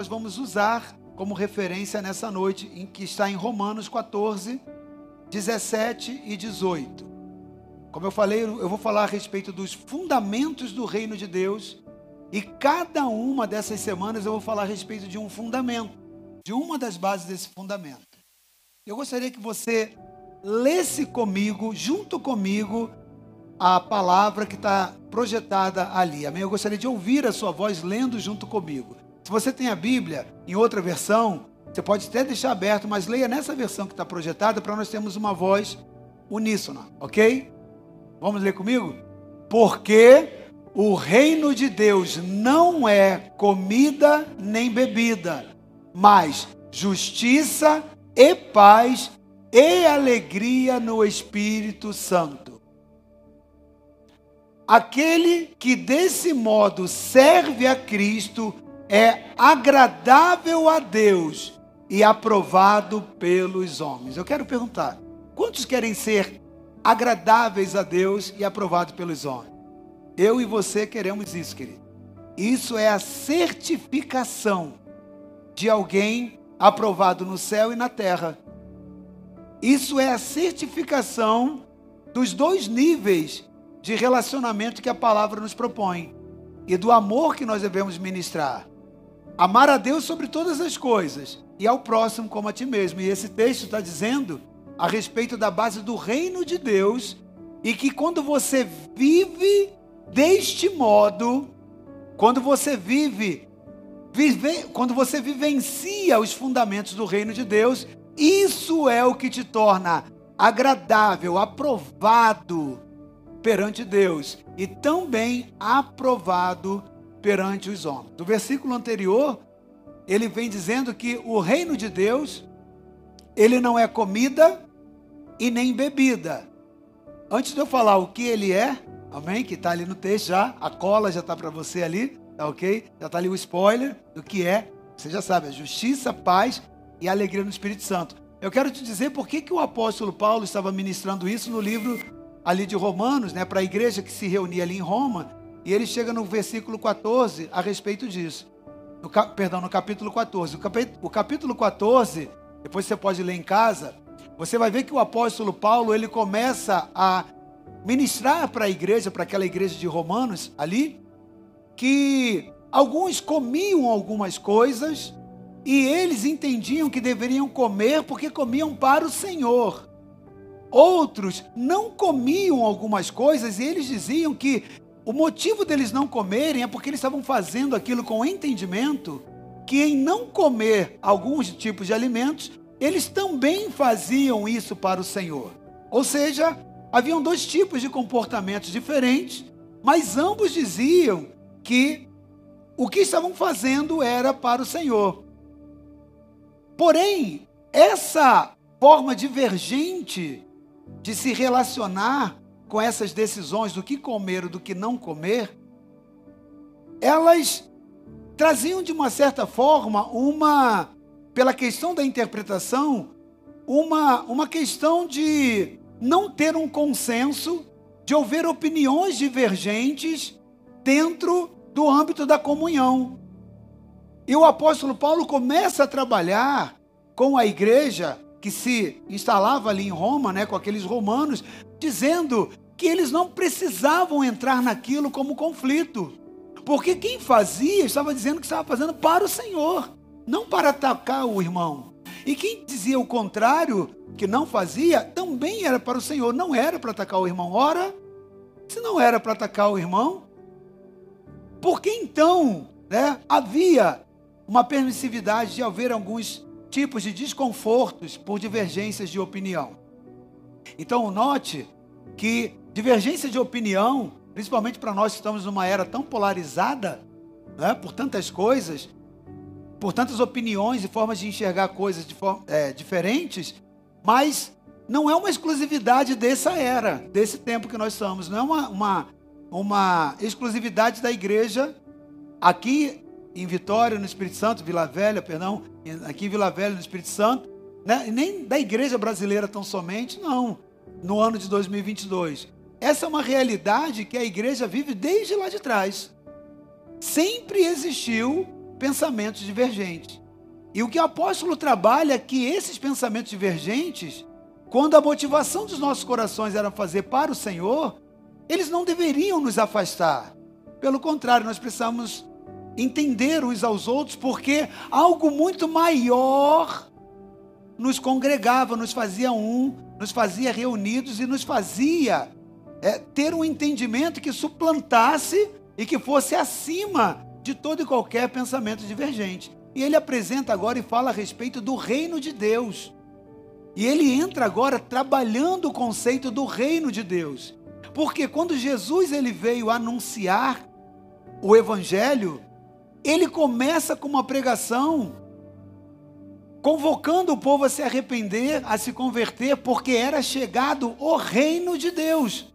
nós vamos usar como referência nessa noite, em que está em Romanos 14, 17 e 18. Como eu falei, eu vou falar a respeito dos fundamentos do reino de Deus, e cada uma dessas semanas eu vou falar a respeito de um fundamento, de uma das bases desse fundamento. Eu gostaria que você lesse comigo, junto comigo, a palavra que está projetada ali. Amém? Eu gostaria de ouvir a sua voz lendo junto comigo. Se você tem a Bíblia em outra versão, você pode até deixar aberto, mas leia nessa versão que está projetada para nós termos uma voz uníssona, ok? Vamos ler comigo? Porque o reino de Deus não é comida nem bebida, mas justiça e paz e alegria no Espírito Santo. Aquele que desse modo serve a Cristo é agradável a Deus e aprovado pelos homens. Eu quero perguntar: quantos querem ser agradáveis a Deus e aprovados pelos homens? Eu e você queremos isso, querido. Isso é a certificação de alguém aprovado no céu e na terra. Isso é a certificação dos dois níveis de relacionamento que a palavra nos propõe e do amor que nós devemos ministrar. Amar a Deus sobre todas as coisas e ao próximo como a ti mesmo. E esse texto está dizendo a respeito da base do reino de Deus e que quando você vive deste modo, quando você vive, vive quando você vivencia os fundamentos do reino de Deus, isso é o que te torna agradável, aprovado perante Deus e também aprovado perante os homens. No versículo anterior, ele vem dizendo que o reino de Deus, ele não é comida e nem bebida. Antes de eu falar o que ele é, amém? Que está ali no texto já, a cola já está para você ali, tá ok? Já está ali o spoiler do que é. Você já sabe, a justiça, paz e alegria no Espírito Santo. Eu quero te dizer por que, que o apóstolo Paulo estava ministrando isso no livro ali de Romanos, né, para a igreja que se reunia ali em Roma, e ele chega no versículo 14 a respeito disso. No, perdão, no capítulo 14. O, capítulo, o capítulo 14, depois você pode ler em casa, você vai ver que o apóstolo Paulo ele começa a ministrar para a igreja, para aquela igreja de Romanos ali, que alguns comiam algumas coisas e eles entendiam que deveriam comer porque comiam para o Senhor. Outros não comiam algumas coisas e eles diziam que o motivo deles não comerem é porque eles estavam fazendo aquilo com o entendimento que em não comer alguns tipos de alimentos, eles também faziam isso para o Senhor. Ou seja, haviam dois tipos de comportamentos diferentes, mas ambos diziam que o que estavam fazendo era para o Senhor. Porém, essa forma divergente de se relacionar com essas decisões do que comer ou do que não comer, elas traziam de uma certa forma uma, pela questão da interpretação, uma, uma questão de não ter um consenso, de haver opiniões divergentes dentro do âmbito da comunhão. E o apóstolo Paulo começa a trabalhar com a igreja que se instalava ali em Roma, né, com aqueles romanos, dizendo que eles não precisavam entrar naquilo como conflito. Porque quem fazia estava dizendo que estava fazendo para o Senhor, não para atacar o irmão. E quem dizia o contrário, que não fazia, também era para o Senhor, não era para atacar o irmão. Ora, se não era para atacar o irmão, por que então né, havia uma permissividade de haver alguns tipos de desconfortos por divergências de opinião. Então, note que divergência de opinião, principalmente para nós que estamos numa era tão polarizada, né, por tantas coisas, por tantas opiniões e formas de enxergar coisas de é, diferentes, mas não é uma exclusividade dessa era, desse tempo que nós estamos, não é uma, uma, uma exclusividade da igreja aqui em Vitória, no Espírito Santo, Vila Velha, perdão, aqui em Vila Velha, no Espírito Santo, né? nem da igreja brasileira tão somente, não, no ano de 2022. Essa é uma realidade que a igreja vive desde lá de trás. Sempre existiu pensamentos divergentes. E o que o apóstolo trabalha é que esses pensamentos divergentes, quando a motivação dos nossos corações era fazer para o Senhor, eles não deveriam nos afastar. Pelo contrário, nós precisamos entender uns aos outros, porque algo muito maior nos congregava, nos fazia um, nos fazia reunidos e nos fazia é, ter um entendimento que suplantasse e que fosse acima de todo e qualquer pensamento divergente. E ele apresenta agora e fala a respeito do reino de Deus. E ele entra agora trabalhando o conceito do reino de Deus. Porque quando Jesus ele veio anunciar o evangelho, ele começa com uma pregação convocando o povo a se arrepender, a se converter, porque era chegado o reino de Deus.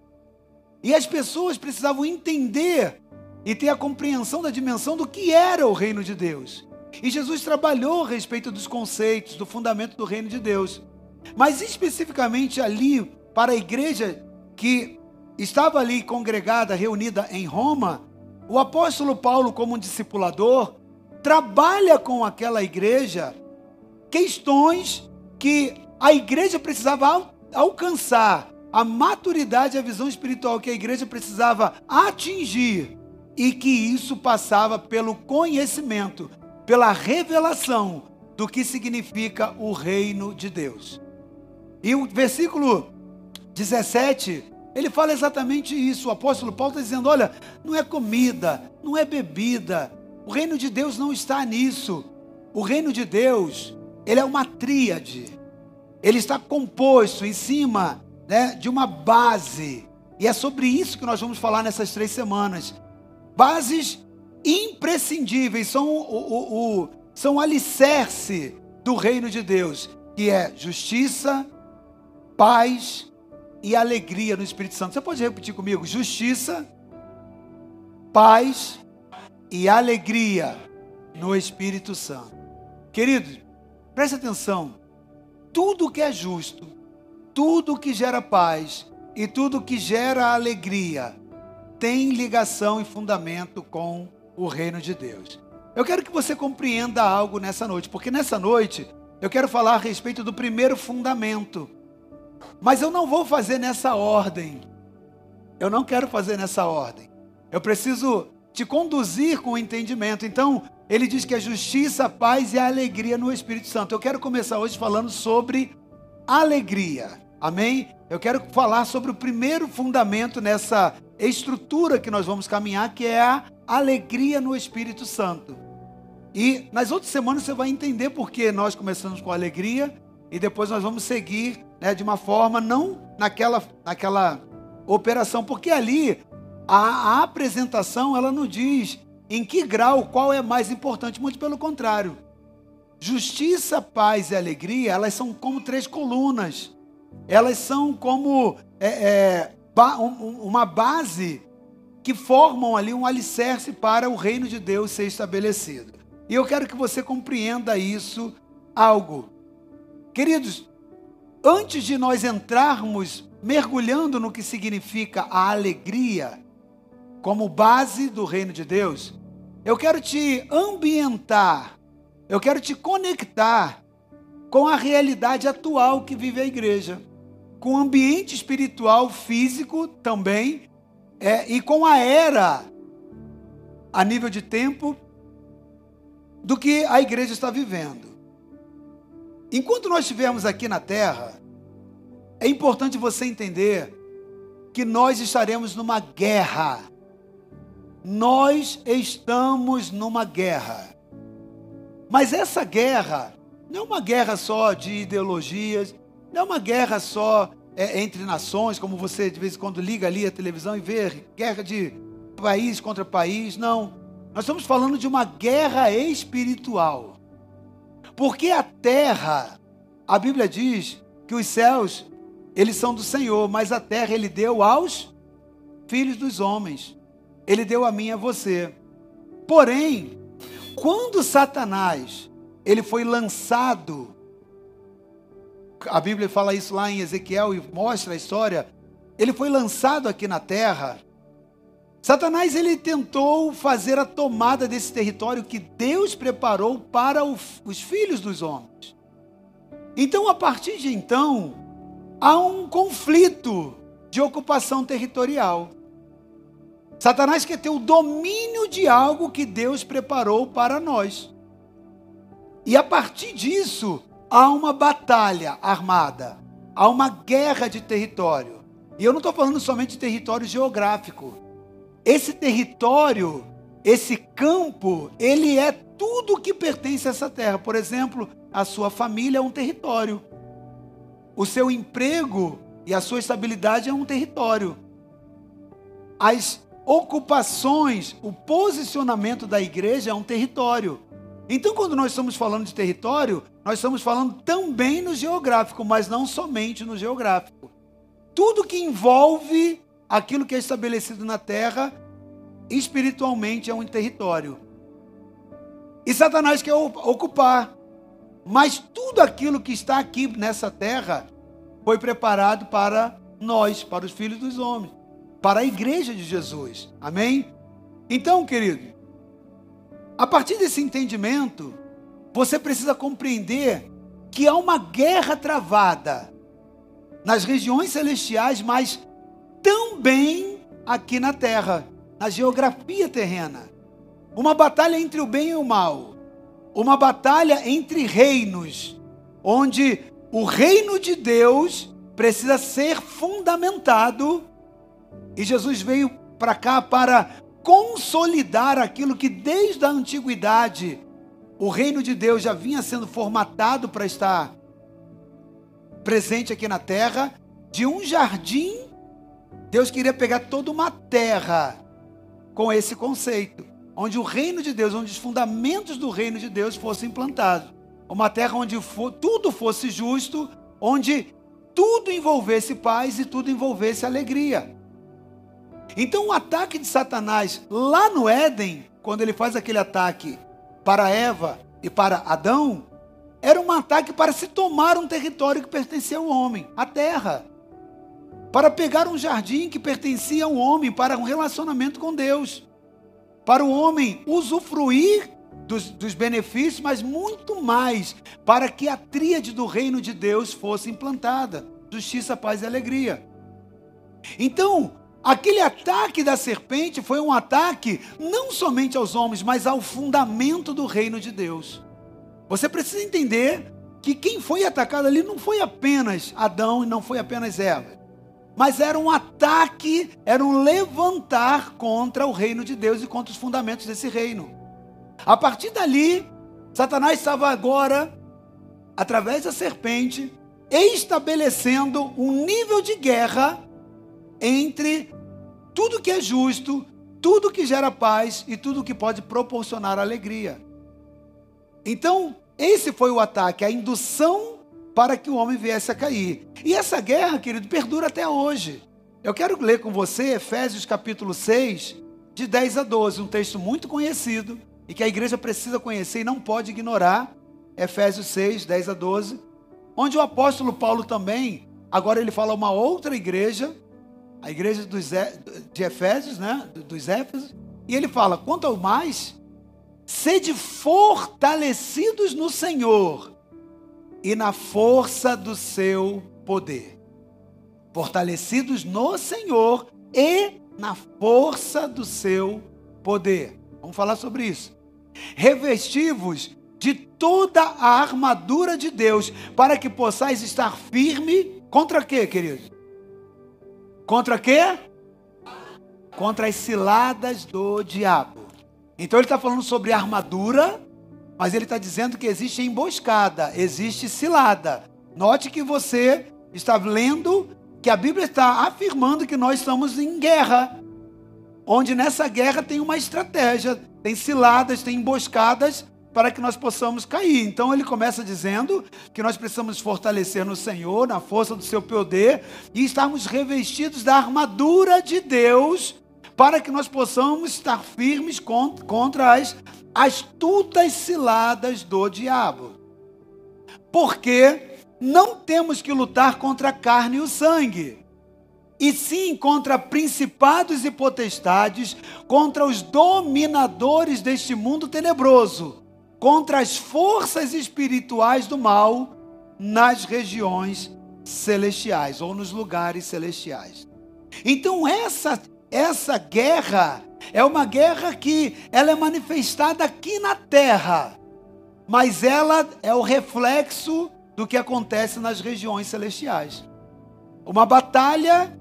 E as pessoas precisavam entender e ter a compreensão da dimensão do que era o reino de Deus. E Jesus trabalhou a respeito dos conceitos, do fundamento do reino de Deus. Mas especificamente ali, para a igreja que estava ali congregada, reunida em Roma, o apóstolo Paulo, como um discipulador, trabalha com aquela igreja questões que a igreja precisava alcançar, a maturidade, a visão espiritual que a igreja precisava atingir, e que isso passava pelo conhecimento, pela revelação do que significa o reino de Deus. E o versículo 17, ele fala exatamente isso. O apóstolo Paulo está dizendo: olha, não é comida, não é bebida. O reino de Deus não está nisso. O reino de Deus, ele é uma tríade. Ele está composto em cima né, de uma base. E é sobre isso que nós vamos falar nessas três semanas. Bases imprescindíveis, são o, o, o, são o alicerce do reino de Deus, que é justiça, paz e alegria no Espírito Santo. Você pode repetir comigo? Justiça, paz e alegria no Espírito Santo. Queridos, preste atenção. Tudo que é justo, tudo que gera paz e tudo que gera alegria tem ligação e fundamento com o reino de Deus. Eu quero que você compreenda algo nessa noite, porque nessa noite eu quero falar a respeito do primeiro fundamento. Mas eu não vou fazer nessa ordem. Eu não quero fazer nessa ordem. Eu preciso te conduzir com o entendimento. Então, ele diz que a justiça, a paz e a alegria no Espírito Santo. Eu quero começar hoje falando sobre alegria. Amém? Eu quero falar sobre o primeiro fundamento nessa estrutura que nós vamos caminhar, que é a alegria no Espírito Santo. E nas outras semanas você vai entender por que nós começamos com alegria e depois nós vamos seguir né, de uma forma não naquela, naquela operação, porque ali a, a apresentação ela não diz em que grau qual é mais importante, muito pelo contrário. Justiça, paz e alegria, elas são como três colunas. Elas são como é, é, ba um, uma base que formam ali um alicerce para o reino de Deus ser estabelecido. E eu quero que você compreenda isso algo. Queridos, antes de nós entrarmos mergulhando no que significa a alegria como base do reino de Deus, eu quero te ambientar, eu quero te conectar com a realidade atual que vive a igreja, com o ambiente espiritual, físico também, é, e com a era, a nível de tempo, do que a igreja está vivendo. Enquanto nós estivermos aqui na terra, é importante você entender que nós estaremos numa guerra. Nós estamos numa guerra. Mas essa guerra não é uma guerra só de ideologias, não é uma guerra só é, entre nações, como você de vez em quando liga ali a televisão e vê guerra de país contra país. Não. Nós estamos falando de uma guerra espiritual. Porque a terra, a Bíblia diz que os céus, eles são do Senhor, mas a terra ele deu aos filhos dos homens. Ele deu a mim e a você. Porém, quando Satanás, ele foi lançado, a Bíblia fala isso lá em Ezequiel e mostra a história, ele foi lançado aqui na terra, Satanás ele tentou fazer a tomada desse território que Deus preparou para os filhos dos homens. Então, a partir de então, há um conflito de ocupação territorial. Satanás quer ter o domínio de algo que Deus preparou para nós. E a partir disso, há uma batalha armada, há uma guerra de território. E eu não estou falando somente de território geográfico. Esse território, esse campo, ele é tudo que pertence a essa terra. Por exemplo, a sua família é um território. O seu emprego e a sua estabilidade é um território. As ocupações, o posicionamento da igreja é um território. Então, quando nós estamos falando de território, nós estamos falando também no geográfico, mas não somente no geográfico. Tudo que envolve aquilo que é estabelecido na terra, espiritualmente é um território. E Satanás quer ocupar. Mas tudo aquilo que está aqui nessa terra foi preparado para nós, para os filhos dos homens, para a igreja de Jesus. Amém? Então, querido, a partir desse entendimento, você precisa compreender que há uma guerra travada nas regiões celestiais, mas também aqui na terra, na geografia terrena. Uma batalha entre o bem e o mal. Uma batalha entre reinos, onde o reino de Deus precisa ser fundamentado. E Jesus veio para cá para consolidar aquilo que desde a antiguidade o reino de Deus já vinha sendo formatado para estar presente aqui na terra, de um jardim Deus queria pegar toda uma terra com esse conceito, onde o reino de Deus, onde os fundamentos do reino de Deus fossem implantados. Uma terra onde for, tudo fosse justo, onde tudo envolvesse paz e tudo envolvesse alegria. Então o ataque de Satanás lá no Éden, quando ele faz aquele ataque para Eva e para Adão, era um ataque para se tomar um território que pertencia ao homem, a terra para pegar um jardim que pertencia ao homem, para um relacionamento com Deus, para o homem usufruir dos, dos, benefícios, mas muito mais para que a tríade do reino de Deus fosse implantada: justiça, paz e alegria. Então, aquele ataque da serpente foi um ataque não somente aos homens, mas ao fundamento do reino de Deus. Você precisa entender que quem foi atacado ali não foi apenas Adão e não foi apenas Eva mas era um ataque, era um levantar contra o reino de Deus e contra os fundamentos desse reino. A partir dali, Satanás estava agora, através da serpente, estabelecendo um nível de guerra entre tudo que é justo, tudo que gera paz e tudo que pode proporcionar alegria. Então, esse foi o ataque, a indução para que o homem viesse a cair. E essa guerra, querido, perdura até hoje. Eu quero ler com você Efésios capítulo 6, de 10 a 12, um texto muito conhecido e que a igreja precisa conhecer e não pode ignorar. Efésios 6, 10 a 12, onde o apóstolo Paulo também, agora ele fala uma outra igreja, a igreja dos, de Efésios, né, dos Éfesos, e ele fala: quanto ao mais, sede fortalecidos no Senhor e na força do seu poder. Fortalecidos no Senhor e na força do seu poder. Vamos falar sobre isso. Revestivos de toda a armadura de Deus, para que possais estar firme contra quê, querido? Contra quê? Contra as ciladas do diabo. Então ele está falando sobre armadura mas ele está dizendo que existe emboscada, existe cilada. Note que você está lendo que a Bíblia está afirmando que nós estamos em guerra. Onde nessa guerra tem uma estratégia, tem ciladas, tem emboscadas para que nós possamos cair. Então ele começa dizendo que nós precisamos fortalecer no Senhor, na força do seu poder e estarmos revestidos da armadura de Deus para que nós possamos estar firmes contra as astutas ciladas do diabo. Porque não temos que lutar contra a carne e o sangue, e sim contra principados e potestades, contra os dominadores deste mundo tenebroso, contra as forças espirituais do mal nas regiões celestiais ou nos lugares celestiais. Então essa essa guerra é uma guerra que ela é manifestada aqui na terra, mas ela é o reflexo do que acontece nas regiões celestiais. Uma batalha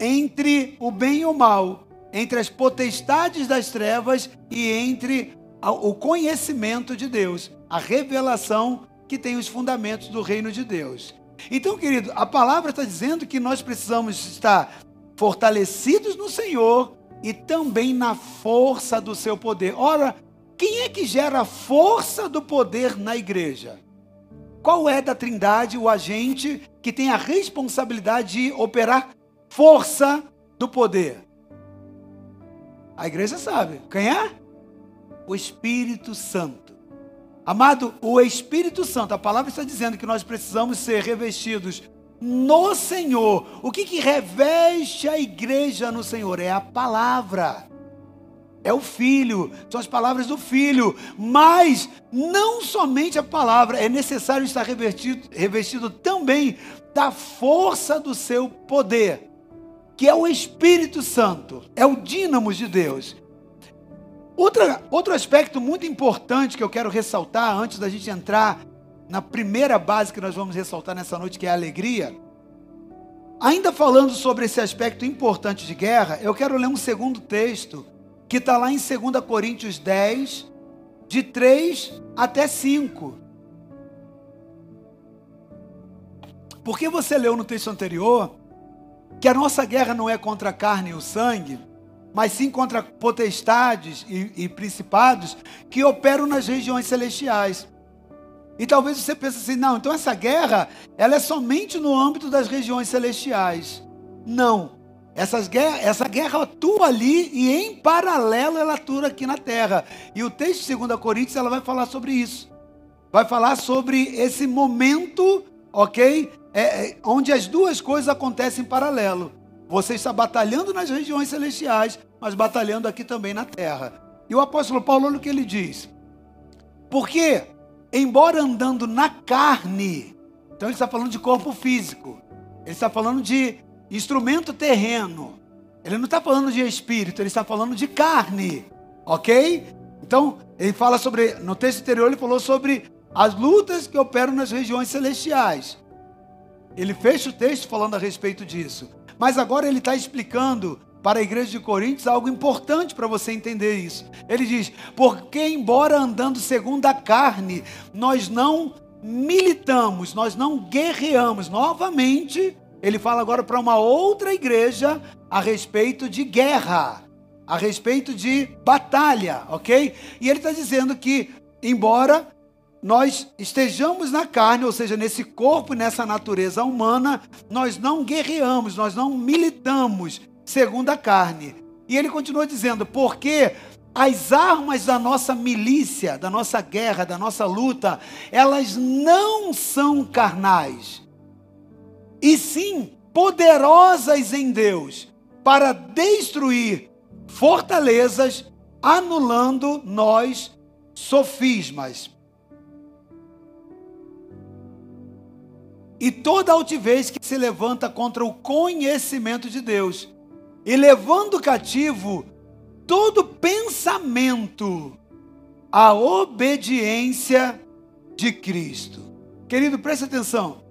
entre o bem e o mal, entre as potestades das trevas e entre o conhecimento de Deus, a revelação que tem os fundamentos do reino de Deus. Então, querido, a palavra está dizendo que nós precisamos estar fortalecidos no Senhor e também na força do seu poder. Ora, quem é que gera a força do poder na igreja? Qual é da Trindade o agente que tem a responsabilidade de operar força do poder? A igreja sabe. Quem é? O Espírito Santo. Amado, o Espírito Santo, a palavra está dizendo que nós precisamos ser revestidos no Senhor. O que, que reveste a igreja no Senhor? É a palavra. É o Filho, são as palavras do Filho. Mas não somente a palavra, é necessário estar revestido, revestido também da força do seu poder, que é o Espírito Santo, é o dínamo de Deus. Outra, outro aspecto muito importante que eu quero ressaltar antes da gente entrar na primeira base que nós vamos ressaltar nessa noite, que é a alegria. Ainda falando sobre esse aspecto importante de guerra, eu quero ler um segundo texto, que está lá em 2 Coríntios 10, de 3 até 5. Porque você leu no texto anterior que a nossa guerra não é contra a carne e o sangue, mas sim contra potestades e, e principados que operam nas regiões celestiais. E talvez você pense assim, não, então essa guerra, ela é somente no âmbito das regiões celestiais. Não. Essas guerra, essa guerra atua ali e em paralelo ela atua aqui na terra. E o texto de 2 Coríntios ela vai falar sobre isso. Vai falar sobre esse momento, ok? É, é, onde as duas coisas acontecem em paralelo. Você está batalhando nas regiões celestiais, mas batalhando aqui também na terra. E o apóstolo Paulo, olha o que ele diz. Porque embora andando na carne, então ele está falando de corpo físico, ele está falando de instrumento terreno, ele não está falando de espírito, ele está falando de carne, ok? Então, ele fala sobre, no texto anterior, ele falou sobre as lutas que operam nas regiões celestiais. Ele fecha o texto falando a respeito disso. Mas agora ele está explicando para a igreja de Coríntios algo importante para você entender isso. Ele diz: Porque, embora andando segundo a carne, nós não militamos, nós não guerreamos. Novamente, ele fala agora para uma outra igreja a respeito de guerra, a respeito de batalha, ok? E ele está dizendo que, embora nós estejamos na carne, ou seja, nesse corpo, nessa natureza humana, nós não guerreamos, nós não militamos, segundo a carne. E ele continua dizendo: porque as armas da nossa milícia, da nossa guerra, da nossa luta, elas não são carnais, e sim poderosas em Deus para destruir fortalezas, anulando nós sofismas. E toda altivez que se levanta contra o conhecimento de Deus e levando cativo todo pensamento à obediência de Cristo. Querido, preste atenção.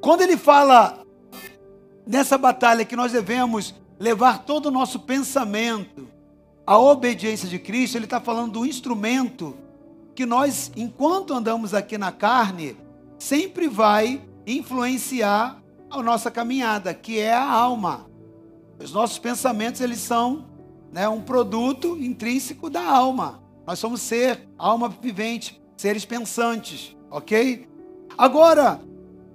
Quando ele fala nessa batalha que nós devemos levar todo o nosso pensamento à obediência de Cristo, ele está falando do instrumento que nós, enquanto andamos aqui na carne, sempre vai influenciar a nossa caminhada, que é a alma. Os nossos pensamentos, eles são né, um produto intrínseco da alma. Nós somos ser, alma vivente, seres pensantes, ok? Agora,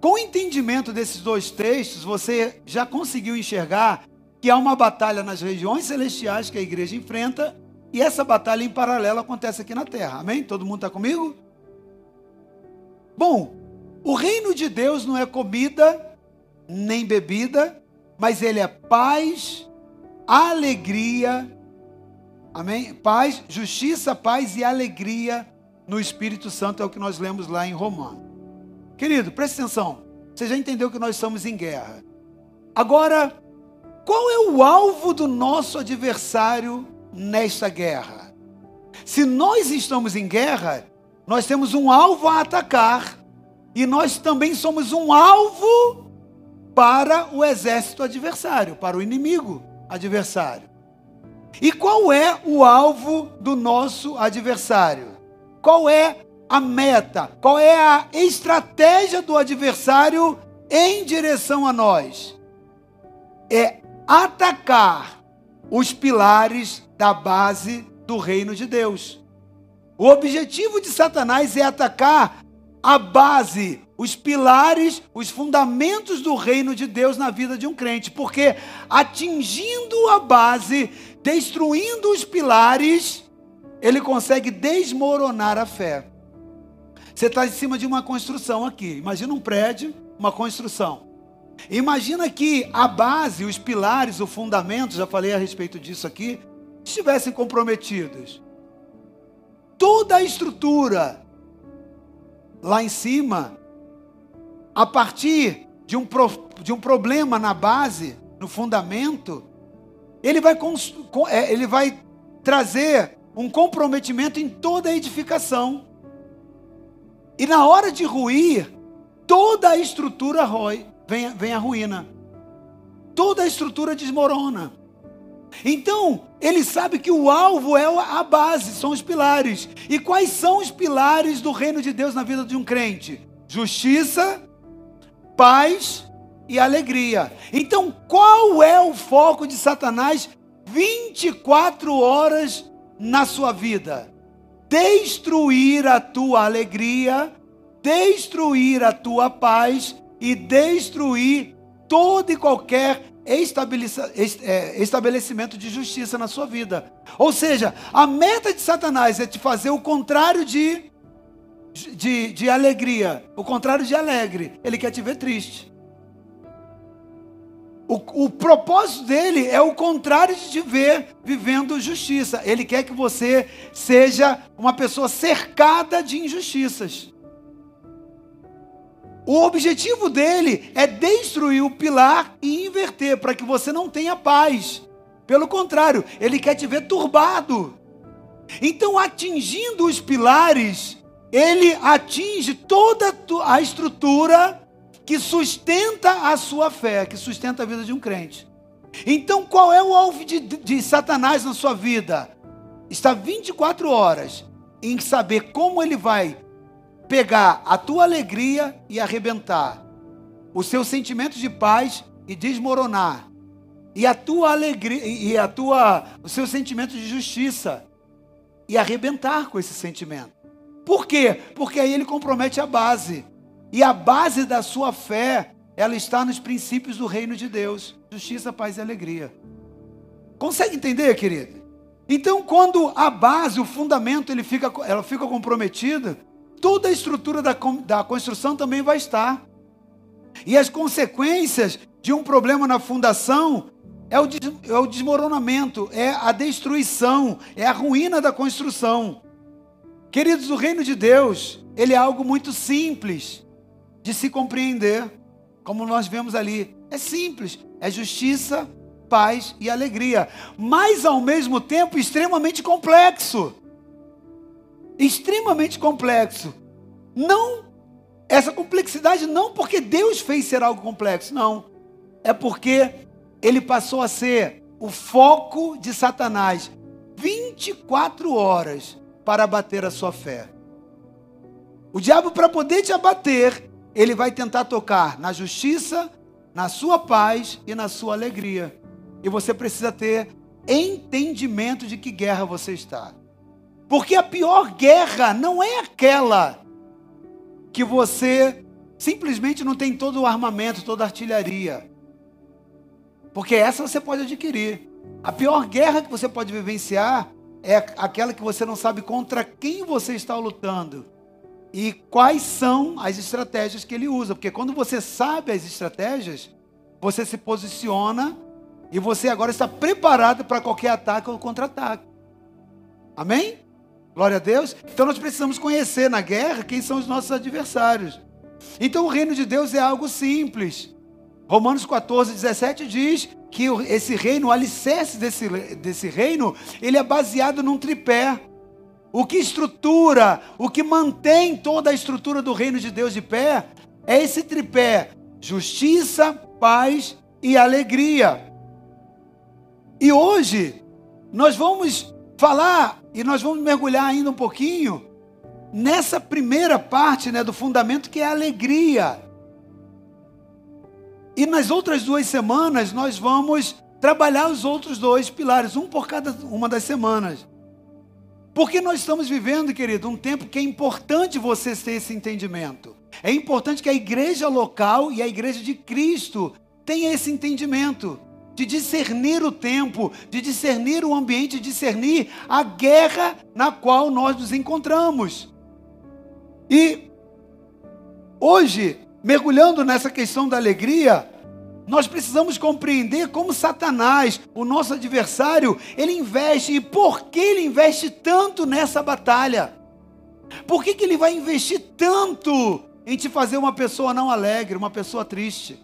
com o entendimento desses dois textos, você já conseguiu enxergar que há uma batalha nas regiões celestiais que a igreja enfrenta e essa batalha em paralelo acontece aqui na terra. Amém? Todo mundo está comigo? Bom, o reino de Deus não é comida nem bebida, mas ele é paz, alegria, amém? Paz, justiça, paz e alegria no Espírito Santo, é o que nós lemos lá em Romano. Querido, preste atenção, você já entendeu que nós estamos em guerra. Agora, qual é o alvo do nosso adversário nesta guerra? Se nós estamos em guerra, nós temos um alvo a atacar e nós também somos um alvo para o exército adversário, para o inimigo adversário. E qual é o alvo do nosso adversário? Qual é a meta? Qual é a estratégia do adversário em direção a nós? É atacar os pilares da base do reino de Deus. O objetivo de Satanás é atacar a base, os pilares, os fundamentos do reino de Deus na vida de um crente, porque atingindo a base, destruindo os pilares, ele consegue desmoronar a fé. Você está em cima de uma construção aqui. Imagina um prédio, uma construção. Imagina que a base, os pilares, o fundamento, já falei a respeito disso aqui, estivessem comprometidos. Toda a estrutura lá em cima, a partir de um, de um problema na base, no fundamento, ele vai, é, ele vai trazer um comprometimento em toda a edificação. E na hora de ruir, toda a estrutura rói, vem, vem a ruína. Toda a estrutura desmorona. Então, ele sabe que o alvo é a base, são os pilares. E quais são os pilares do reino de Deus na vida de um crente? Justiça, paz e alegria. Então, qual é o foco de Satanás 24 horas na sua vida? Destruir a tua alegria, destruir a tua paz e destruir todo e qualquer é, estabelecimento de justiça na sua vida. Ou seja, a meta de Satanás é te fazer o contrário de, de, de alegria, o contrário de alegre. Ele quer te ver triste. O, o, propósito dele é o contrário de te ver vivendo justiça. Ele quer que você seja uma pessoa cercada de injustiças. O objetivo dele é destruir o pilar e inverter, para que você não tenha paz. Pelo contrário, ele quer te ver turbado. Então, atingindo os pilares, ele atinge toda a estrutura que sustenta a sua fé, que sustenta a vida de um crente. Então, qual é o alvo de, de Satanás na sua vida? Está 24 horas em saber como ele vai pegar a tua alegria e arrebentar, os seus sentimentos de paz e desmoronar, e a tua alegria e a tua os seus sentimentos de justiça e arrebentar com esse sentimento. Por quê? Porque aí ele compromete a base. E a base da sua fé, ela está nos princípios do reino de Deus: justiça, paz e alegria. Consegue entender, querido? Então, quando a base, o fundamento, ele fica, ela fica comprometida, toda a estrutura da, da construção também vai estar. E as consequências de um problema na fundação é o, é o desmoronamento, é a destruição, é a ruína da construção. Queridos, o reino de Deus, ele é algo muito simples de se compreender, como nós vemos ali. É simples, é justiça, paz e alegria, mas ao mesmo tempo extremamente complexo extremamente complexo. Não, essa complexidade não porque Deus fez ser algo complexo, não. É porque ele passou a ser o foco de Satanás 24 horas para abater a sua fé. O diabo, para poder te abater, ele vai tentar tocar na justiça, na sua paz e na sua alegria. E você precisa ter entendimento de que guerra você está. Porque a pior guerra não é aquela que você simplesmente não tem todo o armamento, toda a artilharia. Porque essa você pode adquirir. A pior guerra que você pode vivenciar é aquela que você não sabe contra quem você está lutando e quais são as estratégias que ele usa. Porque quando você sabe as estratégias, você se posiciona e você agora está preparado para qualquer ataque ou contra-ataque. Amém? Glória a Deus. Então nós precisamos conhecer na guerra quem são os nossos adversários. Então o reino de Deus é algo simples. Romanos 14, 17 diz que esse reino, o alicerce desse, desse reino, ele é baseado num tripé. O que estrutura, o que mantém toda a estrutura do reino de Deus de pé, é esse tripé: justiça, paz e alegria. E hoje, nós vamos falar e nós vamos mergulhar ainda um pouquinho nessa primeira parte né, do fundamento que é a alegria. E nas outras duas semanas nós vamos trabalhar os outros dois pilares, um por cada uma das semanas. Porque nós estamos vivendo, querido, um tempo que é importante você ter esse entendimento. É importante que a igreja local e a igreja de Cristo tenha esse entendimento de discernir o tempo, de discernir o ambiente, de discernir a guerra na qual nós nos encontramos. E hoje, mergulhando nessa questão da alegria, nós precisamos compreender como Satanás, o nosso adversário, ele investe e por que ele investe tanto nessa batalha? Por que, que ele vai investir tanto em te fazer uma pessoa não alegre, uma pessoa triste?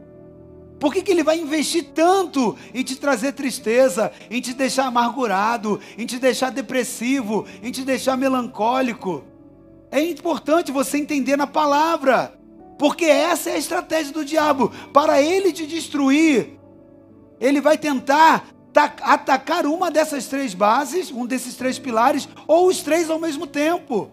Por que, que ele vai investir tanto em te trazer tristeza, em te deixar amargurado, em te deixar depressivo, em te deixar melancólico? É importante você entender na palavra, porque essa é a estratégia do diabo. Para ele te destruir, ele vai tentar atacar uma dessas três bases, um desses três pilares, ou os três ao mesmo tempo.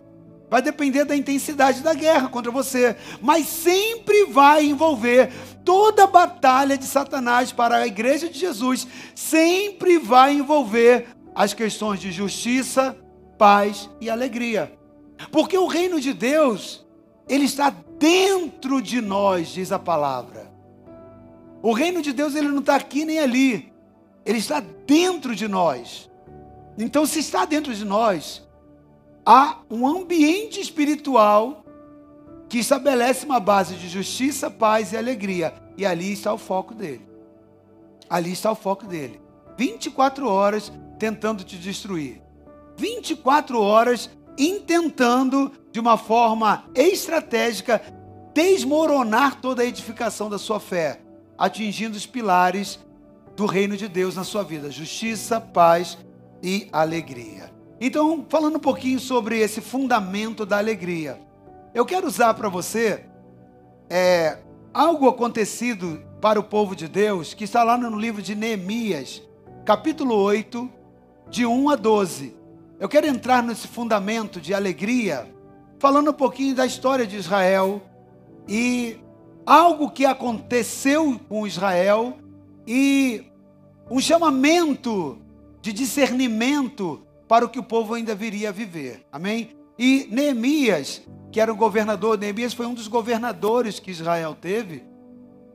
Vai depender da intensidade da guerra contra você, mas sempre vai envolver toda a batalha de Satanás para a igreja de Jesus, sempre vai envolver as questões de justiça, paz e alegria. Porque o reino de Deus, ele está dentro de nós, diz a palavra. O reino de Deus, ele não está aqui nem ali. Ele está dentro de nós. Então, se está dentro de nós, há um ambiente espiritual que estabelece uma base de justiça, paz e alegria. E ali está o foco dele. Ali está o foco dele. 24 horas tentando te destruir. 24 horas intentando, de uma forma estratégica, desmoronar toda a edificação da sua fé, atingindo os pilares do reino de Deus na sua vida: justiça, paz e alegria. Então, falando um pouquinho sobre esse fundamento da alegria. Eu quero usar para você é, algo acontecido para o povo de Deus, que está lá no livro de Neemias, capítulo 8, de 1 a 12. Eu quero entrar nesse fundamento de alegria, falando um pouquinho da história de Israel e algo que aconteceu com Israel e um chamamento de discernimento para o que o povo ainda viria a viver. Amém? E Neemias, que era o governador, Neemias foi um dos governadores que Israel teve.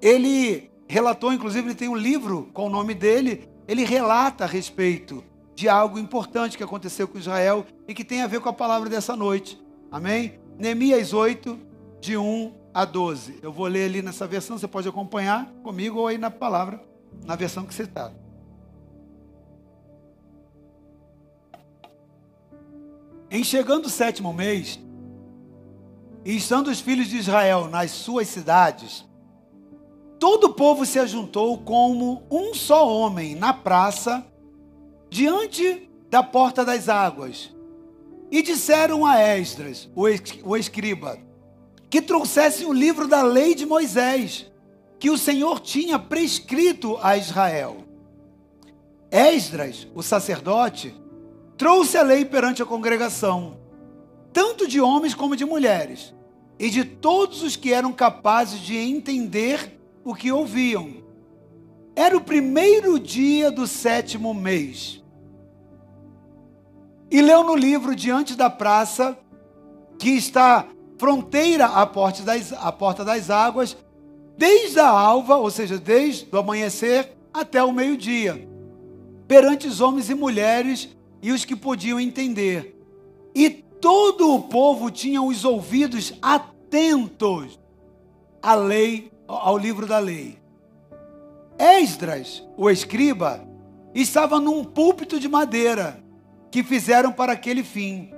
Ele relatou, inclusive, ele tem um livro com o nome dele, ele relata a respeito de algo importante que aconteceu com Israel e que tem a ver com a palavra dessa noite. Amém? Neemias 8, de 1 a 12. Eu vou ler ali nessa versão, você pode acompanhar comigo ou aí na palavra, na versão que você está. Em chegando o sétimo mês, e estando os filhos de Israel nas suas cidades, todo o povo se ajuntou como um só homem na praça, diante da porta das águas. E disseram a Esdras, o escriba, que trouxesse o livro da lei de Moisés, que o Senhor tinha prescrito a Israel. Esdras, o sacerdote, trouxe a lei perante a congregação, tanto de homens como de mulheres e de todos os que eram capazes de entender o que ouviam. Era o primeiro dia do sétimo mês. E leu no livro diante da praça, que está fronteira à porta das, à porta das águas, desde a alva, ou seja, desde o amanhecer até o meio-dia, perante os homens e mulheres e os que podiam entender. E todo o povo tinha os ouvidos atentos à lei, ao livro da lei. Esdras, o escriba, estava num púlpito de madeira que fizeram para aquele fim.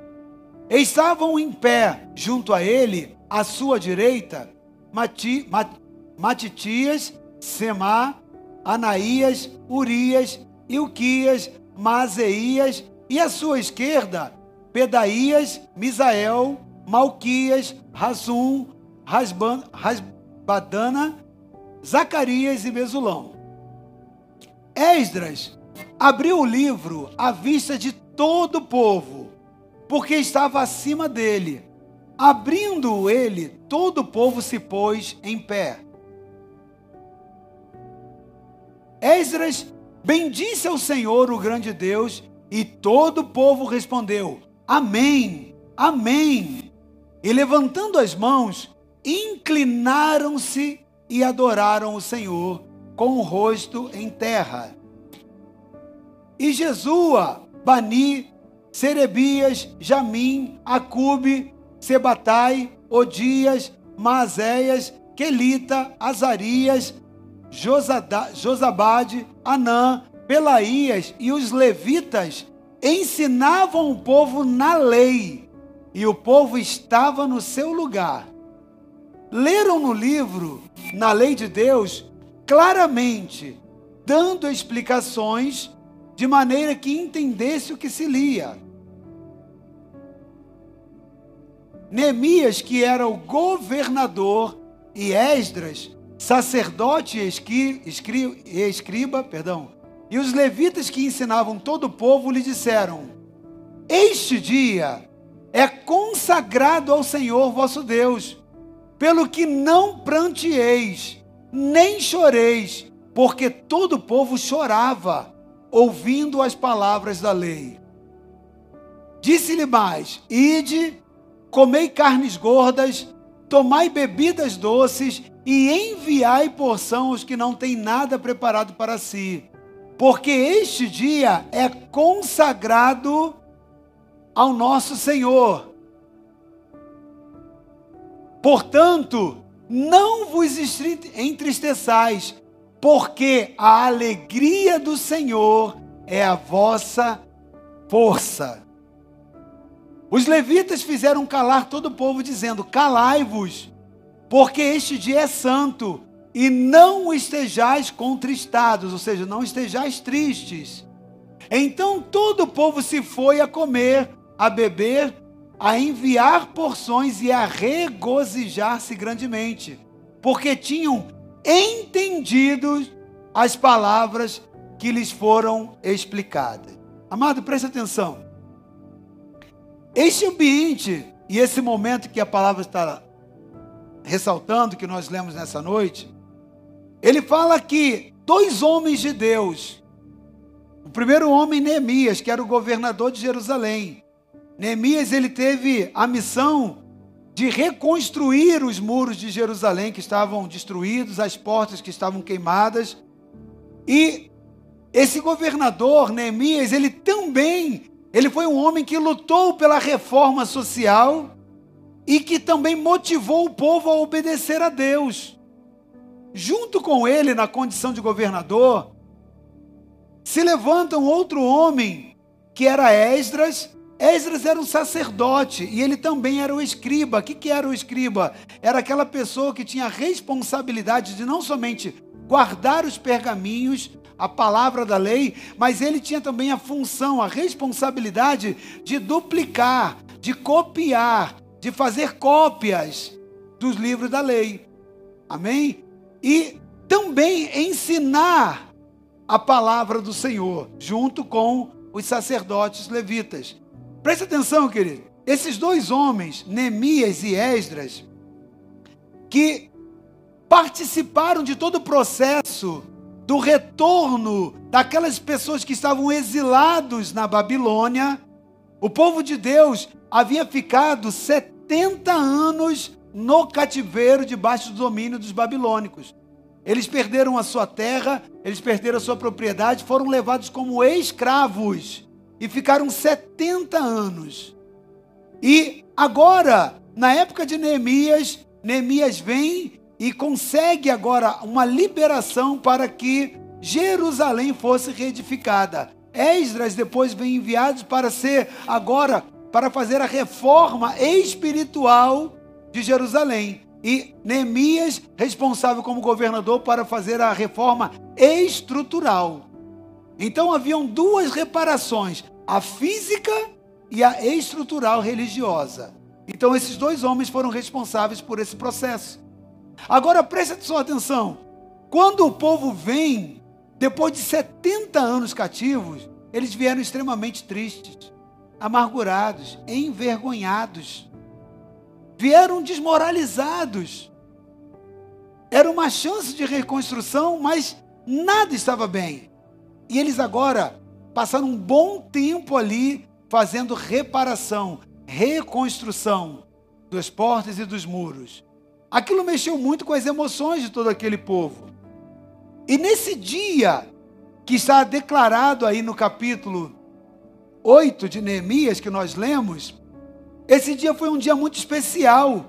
Estavam em pé junto a ele, à sua direita, Mati, Mat, Matitias, Semá, Anaías, Urias, Ilquias, Mazeias, e à sua esquerda, Pedaías, Misael, Malquias, Razum, Rasbadana, Zacarias e Mesulão. Esdras abriu o livro à vista de todo o povo, porque estava acima dele. Abrindo ele, todo o povo se pôs em pé. Esdras bendisse ao Senhor, o grande Deus, e todo o povo respondeu: Amém, Amém. E levantando as mãos, inclinaram-se e adoraram o Senhor com o rosto em terra. E Jesua, Bani, Serebias, Jamim, Acube, Sebatai, Odias, Maazéias, Quelita, Azarias, Josabade, Anã, Pelaías e os levitas ensinavam o povo na lei, e o povo estava no seu lugar. Leram no livro, na lei de Deus, claramente, dando explicações de maneira que entendesse o que se lia. Neemias, que era o governador, e Esdras, sacerdote e escriba, perdão, e os levitas que ensinavam todo o povo lhe disseram: Este dia é consagrado ao Senhor vosso Deus, pelo que não prantieis, nem choreis, porque todo o povo chorava, ouvindo as palavras da lei. Disse-lhe mais: Ide, comei carnes gordas, tomai bebidas doces e enviai porção aos que não têm nada preparado para si porque este dia é consagrado ao nosso Senhor. Portanto, não vos entristeçais, porque a alegria do Senhor é a vossa força. Os levitas fizeram calar todo o povo, dizendo: Calai-vos, porque este dia é santo e não estejais contristados, ou seja, não estejais tristes. Então todo o povo se foi a comer, a beber, a enviar porções e a regozijar-se grandemente, porque tinham entendido as palavras que lhes foram explicadas. Amado, preste atenção. Este ambiente e esse momento que a palavra está ressaltando, que nós lemos nessa noite, ele fala que dois homens de Deus, o primeiro homem, Neemias, que era o governador de Jerusalém. Neemias, ele teve a missão de reconstruir os muros de Jerusalém que estavam destruídos, as portas que estavam queimadas. E esse governador, Neemias, ele também, ele foi um homem que lutou pela reforma social e que também motivou o povo a obedecer a Deus junto com ele, na condição de governador, se levanta um outro homem, que era Esdras. Esdras era um sacerdote e ele também era o escriba. O que, que era o escriba? Era aquela pessoa que tinha a responsabilidade de não somente guardar os pergaminhos, a palavra da lei, mas ele tinha também a função, a responsabilidade de duplicar, de copiar, de fazer cópias dos livros da lei. Amém? e também ensinar a palavra do Senhor, junto com os sacerdotes levitas. Preste atenção, querido. Esses dois homens, Neemias e Esdras, que participaram de todo o processo do retorno daquelas pessoas que estavam exilados na Babilônia, o povo de Deus havia ficado 70 anos no cativeiro debaixo do domínio dos babilônicos. Eles perderam a sua terra, eles perderam a sua propriedade, foram levados como escravos e ficaram 70 anos. E agora, na época de Neemias, Neemias vem e consegue agora uma liberação para que Jerusalém fosse reedificada. Esdras depois vem enviado para ser agora para fazer a reforma espiritual de Jerusalém. E Neemias, responsável como governador para fazer a reforma estrutural. Então haviam duas reparações, a física e a estrutural religiosa. Então esses dois homens foram responsáveis por esse processo. Agora preste sua atenção. Quando o povo vem, depois de 70 anos cativos, eles vieram extremamente tristes, amargurados, envergonhados. Vieram desmoralizados. Era uma chance de reconstrução, mas nada estava bem. E eles agora passaram um bom tempo ali fazendo reparação, reconstrução das portas e dos muros. Aquilo mexeu muito com as emoções de todo aquele povo. E nesse dia, que está declarado aí no capítulo 8 de Neemias, que nós lemos, esse dia foi um dia muito especial,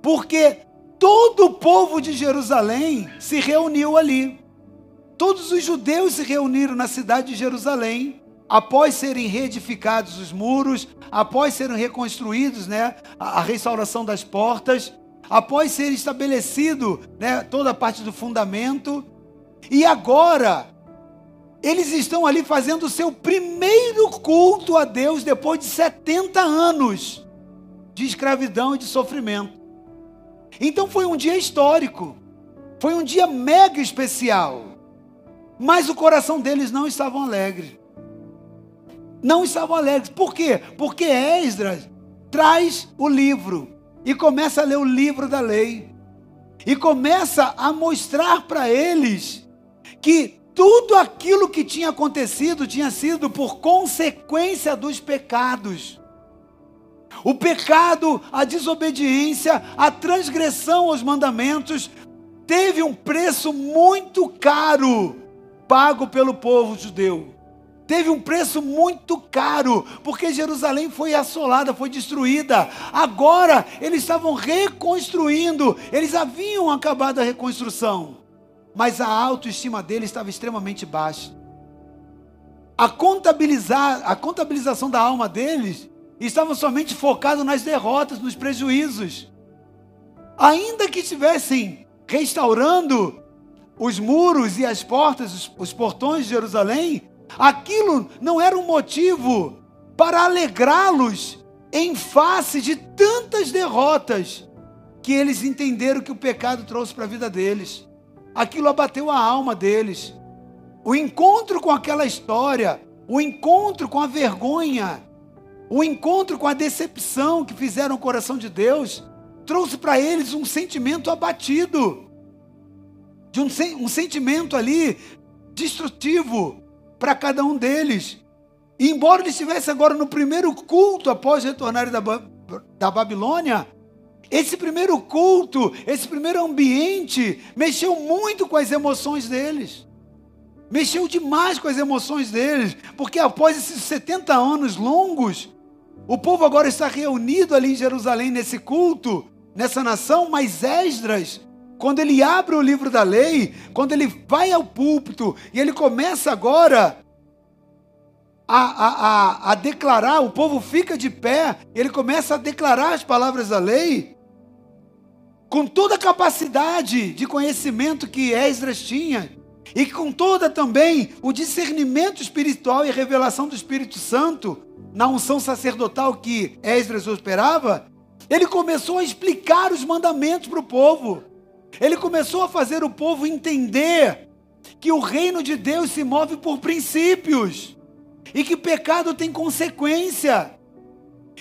porque todo o povo de Jerusalém se reuniu ali. Todos os judeus se reuniram na cidade de Jerusalém, após serem reedificados os muros, após serem reconstruídos, né, a, restauração das portas, após ser estabelecido, né, toda a parte do fundamento, e agora eles estão ali fazendo o seu primeiro culto a Deus depois de 70 anos de escravidão e de sofrimento. Então foi um dia histórico, foi um dia mega especial. Mas o coração deles não estava alegre. Não estavam alegres. Por quê? Porque Esdras traz o livro e começa a ler o livro da lei. E começa a mostrar para eles que tudo aquilo que tinha acontecido tinha sido por consequência dos pecados. O pecado, a desobediência, a transgressão aos mandamentos teve um preço muito caro pago pelo povo judeu. Teve um preço muito caro, porque Jerusalém foi assolada, foi destruída. Agora eles estavam reconstruindo, eles haviam acabado a reconstrução, mas a autoestima deles estava extremamente baixa. A, contabilizar, a contabilização da alma deles estava somente focado nas derrotas, nos prejuízos. Ainda que estivessem restaurando os muros e as portas, os, portões de Jerusalém, aquilo não era um motivo para alegrá-los em face de tantas derrotas que eles entenderam que o pecado trouxe para a vida deles. Aquilo abateu a alma deles. O encontro com aquela história, o encontro com a vergonha, o encontro com a decepção que fizeram o coração de Deus, trouxe para eles um sentimento abatido de um, um sentimento ali destrutivo para cada um deles. E embora ele estivesse agora no primeiro culto após retornar da, da Babilônia, esse primeiro culto, esse primeiro ambiente, mexeu muito com as emoções deles. Mexeu demais com as emoções deles, porque após esses 70 anos longos, o povo agora está reunido ali em Jerusalém nesse culto, nessa nação, mas Esdras quando ele abre o livro da lei, quando ele vai ao púlpito e ele começa agora a, a, a, a declarar, o povo fica de pé, ele começa a declarar as palavras da lei, com toda a capacidade de conhecimento que Esdras tinha, e com toda também o discernimento espiritual e revelação do Espírito Santo, na unção sacerdotal que Esdras operava, ele começou a explicar os mandamentos para o povo. Ele começou a fazer o povo entender que o reino de Deus se move por princípios e que pecado tem consequência.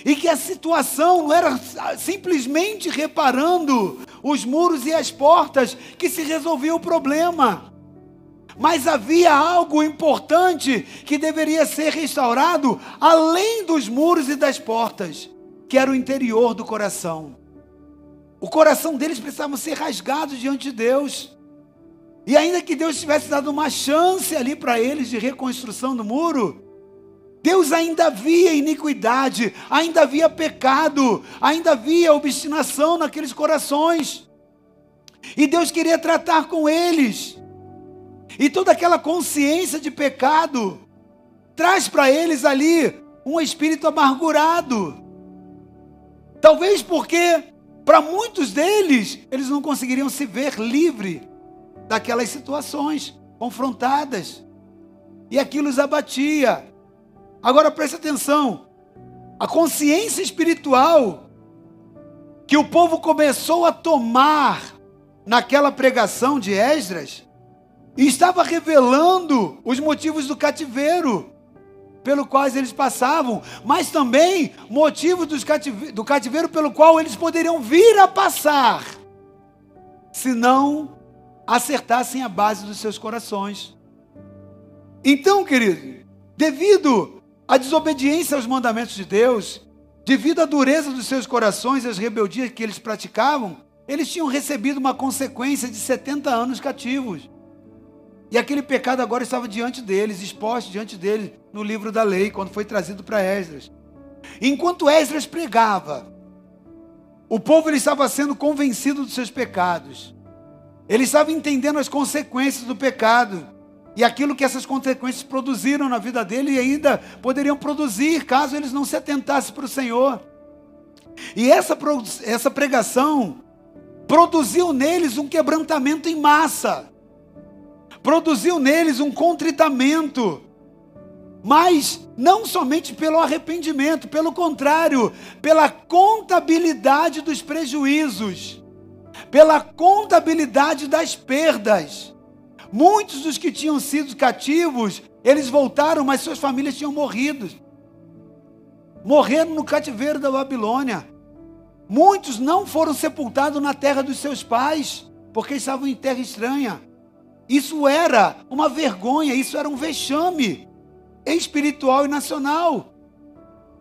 E que a situação não era simplesmente reparando os muros e as portas que se resolvia o problema. Mas havia algo importante que deveria ser restaurado além dos muros e das portas, que era o interior do coração. O coração deles precisava ser rasgado diante de Deus. E ainda que Deus tivesse dado uma chance ali para eles de reconstrução do muro, Deus ainda havia iniquidade, ainda havia pecado, ainda havia obstinação naqueles corações. E Deus queria tratar com eles. E toda aquela consciência de pecado traz para eles ali um espírito amargurado. Talvez porque, para muitos deles, eles não conseguiriam se ver livre daquelas situações confrontadas. E aquilo os abatia. Agora preste atenção: a consciência espiritual que o povo começou a tomar naquela pregação de Esdras estava revelando os motivos do cativeiro pelo quais eles passavam, mas também motivos do cativeiro pelo qual eles poderiam vir a passar, se não acertassem a base dos seus corações. Então, querido, devido à desobediência aos mandamentos de Deus, devido à dureza dos seus corações e às rebeldias que eles praticavam, eles tinham recebido uma consequência de 70 anos cativos. E aquele pecado agora estava diante deles, exposto diante deles no livro da lei, quando foi trazido para Esdras. Enquanto Esdras pregava, o povo ele estava sendo convencido dos seus pecados. Ele estava entendendo as consequências do pecado e aquilo que essas consequências produziram na vida dele e ainda poderiam produzir caso eles não se atentassem para o Senhor. E essa, essa pregação produziu neles um quebrantamento em massa, produziu neles um contritamento, mas não somente pelo arrependimento, pelo contrário, pela contabilidade dos prejuízos, pela contabilidade das perdas. Muitos dos que tinham sido cativos, eles voltaram, mas suas famílias tinham morrido. Morreram no cativeiro da Babilônia. Muitos não foram sepultados na terra dos seus pais, porque estavam em terra estranha. Isso era uma vergonha, isso era um vexame espiritual e nacional.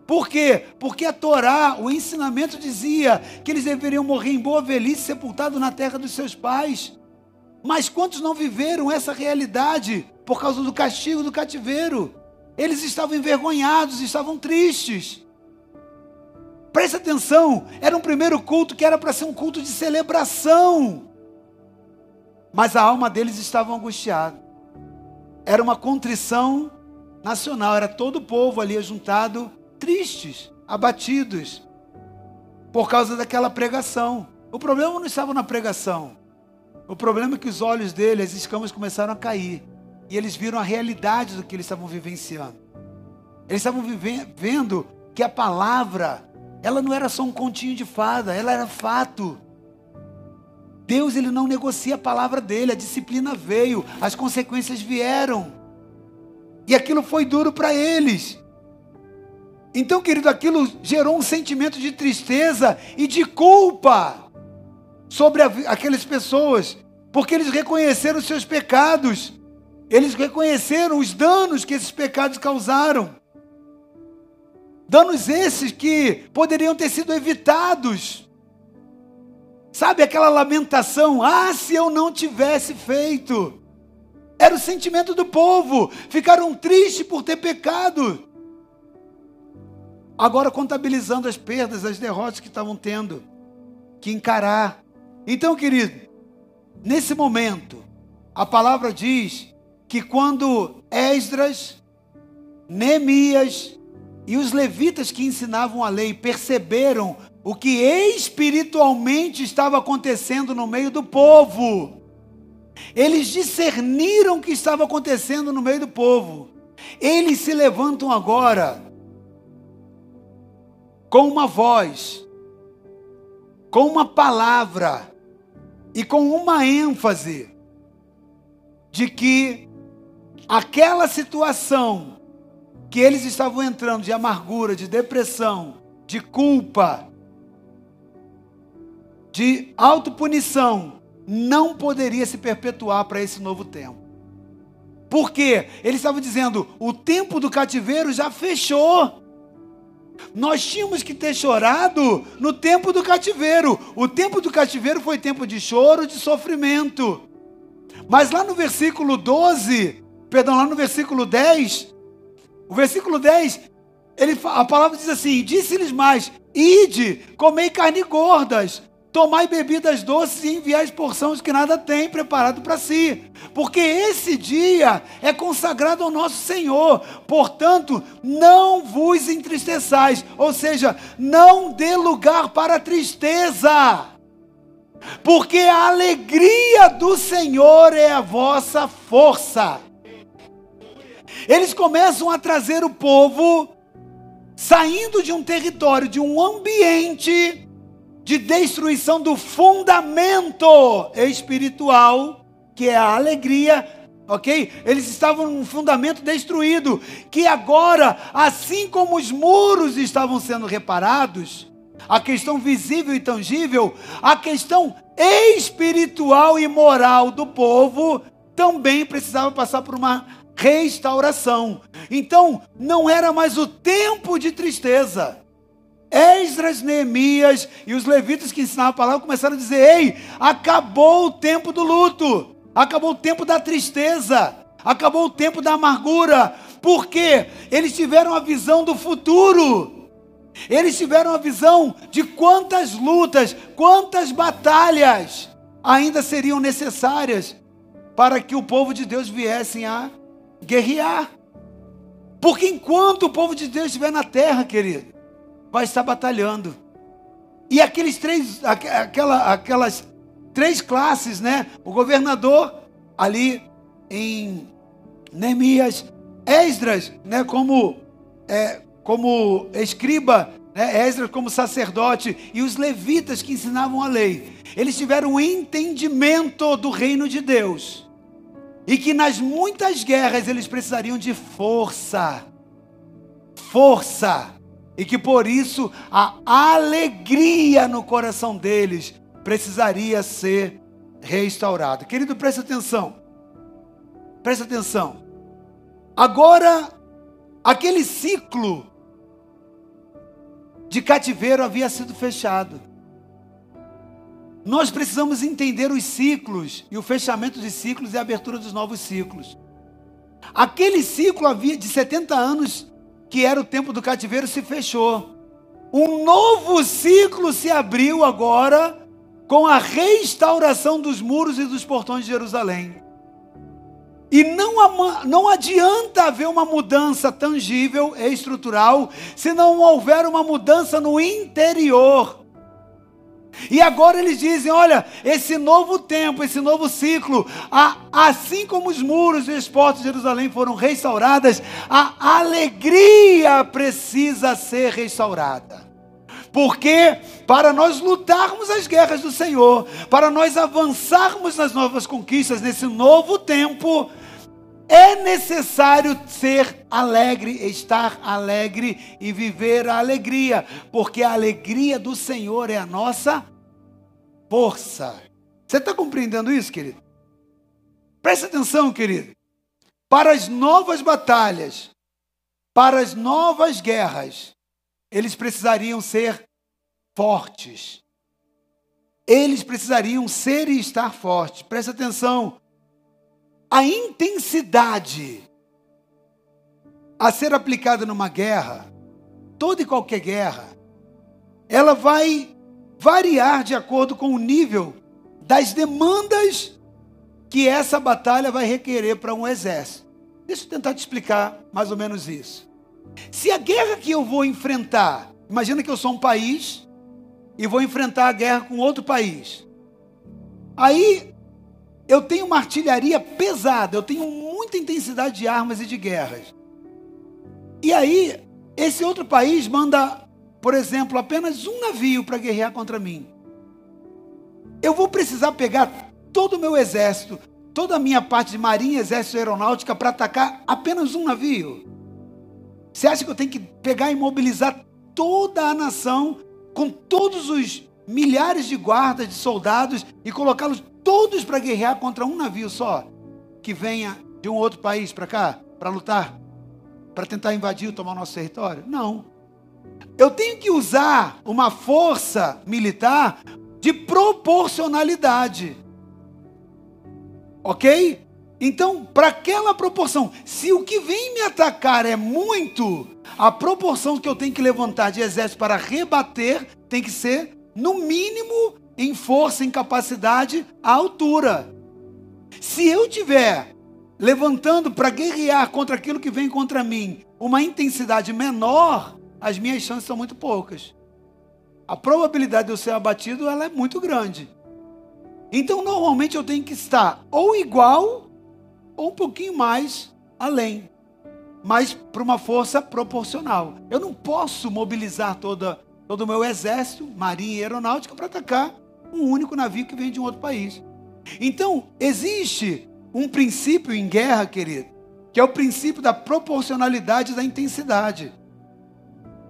Por quê? Porque a Torá, o ensinamento dizia que eles deveriam morrer em boa velhice, sepultados na terra dos seus pais. Mas quantos não viveram essa realidade por causa do castigo do cativeiro? Eles estavam envergonhados, estavam tristes. Preste atenção, era um primeiro culto que era para ser um culto de celebração. Mas a alma deles estava angustiada. Era uma contrição nacional, era todo o povo ali juntado, tristes, abatidos, por causa daquela pregação. O problema não estava na pregação, o problema é que os olhos dele, as escamas começaram a cair. E eles viram a realidade do que eles estavam vivenciando. Eles estavam vendo que a palavra, ela não era só um continho de fada, ela era fato. Deus ele não negocia a palavra dele, a disciplina veio, as consequências vieram. E aquilo foi duro para eles. Então, querido, aquilo gerou um sentimento de tristeza e de culpa sobre a, aquelas pessoas, porque eles reconheceram os seus pecados, eles reconheceram os danos que esses pecados causaram. Danos esses que poderiam ter sido evitados. Sabe aquela lamentação? Ah, se eu não tivesse feito. Era o sentimento do povo. Ficaram tristes por ter pecado. Agora contabilizando as perdas, as derrotas que estavam tendo que encarar. Então, querido, nesse momento, a palavra diz que quando Esdras, Neemias e os levitas que ensinavam a lei perceberam o que espiritualmente estava acontecendo no meio do povo, eles discerniram o que estava acontecendo no meio do povo. Eles se levantam agora com uma voz, com uma palavra, e com uma ênfase de que aquela situação que eles estavam entrando de amargura, de depressão, de culpa, de autopunição, não poderia se perpetuar para esse novo tempo. Porque eles estavam dizendo: o tempo do cativeiro já fechou. Nós tínhamos que ter chorado no tempo do cativeiro. O tempo do cativeiro foi tempo de choro, de sofrimento. Mas lá no versículo 12, perdão, lá no versículo 10, o versículo 10, ele, a palavra diz assim: Disse-lhes mais: Ide, comei carne gordas, tomai bebidas doces e enviais porções que nada tem preparado para si. Porque esse dia é consagrado ao nosso Senhor. Portanto, não vos entristeçais. Ou seja, não dê lugar para a tristeza. Porque a alegria do Senhor é a vossa força. Eles começam a trazer o povo saindo de um território, de um ambiente de destruição do fundamento espiritual, que é a alegria, ok? Eles estavam num fundamento destruído, que agora, assim como os muros estavam sendo reparados, a questão visível e tangível, a questão espiritual e moral do povo também precisava passar por uma restauração. Então, não era mais o tempo de tristeza. Esdras, Neemias e os levitas que ensinavam a palavra começaram a dizer: Ei, acabou o tempo do luto, acabou o tempo da tristeza, acabou o tempo da amargura, porque eles tiveram a visão do futuro, eles tiveram a visão de quantas lutas, quantas batalhas ainda seriam necessárias para que o povo de Deus viessem a guerrear. Porque enquanto o povo de Deus estiver na terra, querido, vai estar batalhando. E aqueles três, aquela, aquelas três classes, né? O governador ali em Neemias, Esdras, né? Como é, como escriba, né? Esdras como sacerdote e os levitas que ensinavam a lei. Eles tiveram um entendimento do reino de Deus e que nas muitas guerras eles precisariam de força, força e que por isso a alegria no coração deles precisaria ser restaurada. Querido, preste atenção. Preste atenção. Agora, aquele ciclo de cativeiro havia sido fechado. Nós precisamos entender os ciclos e o fechamento de ciclos e a abertura dos novos ciclos. Aquele ciclo havia de 70 anos que era o tempo do cativeiro, se fechou. Um novo ciclo se abriu agora com a restauração dos muros e dos portões de Jerusalém. E não, não adianta haver uma mudança tangível e estrutural se não houver uma mudança no interior. E agora eles dizem: olha, esse novo tempo, esse novo ciclo, assim como os muros e as portas de Jerusalém foram restauradas, a alegria precisa ser restaurada. Porque para nós lutarmos as guerras do Senhor, para nós avançarmos nas novas conquistas nesse novo tempo, é necessário ser alegre, estar alegre e viver a alegria, porque a alegria do Senhor é a nossa força. Você está compreendendo isso, querido? Preste atenção, querido. Para as novas batalhas, para as novas guerras, eles precisariam ser fortes. Eles precisariam ser e estar fortes. Preste atenção a intensidade a ser aplicada numa guerra, toda e qualquer guerra, ela vai variar de acordo com o nível das demandas que essa batalha vai requerer para um exército. Deixa eu tentar te explicar mais ou menos isso. Se a guerra que eu vou enfrentar, imagina que eu sou um país e vou enfrentar a guerra com outro país. Aí eu tenho uma artilharia pesada, eu tenho muita intensidade de armas e de guerras. E aí, esse outro país manda, por exemplo, apenas um navio para guerrear contra mim. Eu vou precisar pegar todo o meu exército, toda a minha parte de marinha, exército e aeronáutica para atacar apenas um navio? Você acha que eu tenho que pegar e mobilizar toda a nação com todos os milhares de guardas, de soldados e colocá-los todos para guerrear contra um navio só, que venha de um outro país para cá, para lutar, para tentar invadir, tomar o nosso território? Não. Eu tenho que usar uma força militar de proporcionalidade. Ok? Então, para aquela proporção, se o que vem me atacar é muito, a proporção que eu tenho que levantar de exército para rebater tem que ser, no mínimo, em força, em capacidade, à altura. Se eu tiver levantando para guerrear contra aquilo que vem contra mim, uma intensidade menor, as minhas chances são muito poucas. A probabilidade de eu ser abatido ela é muito grande. Então, normalmente eu tenho que estar ou igual ou um pouquinho mais além, mas para uma força proporcional. Eu não posso mobilizar toda, todo o meu exército, marinha e aeronáutica, para atacar um único navio que vem de um outro país. Então, existe um princípio em guerra, querido, que é o princípio da proporcionalidade da intensidade.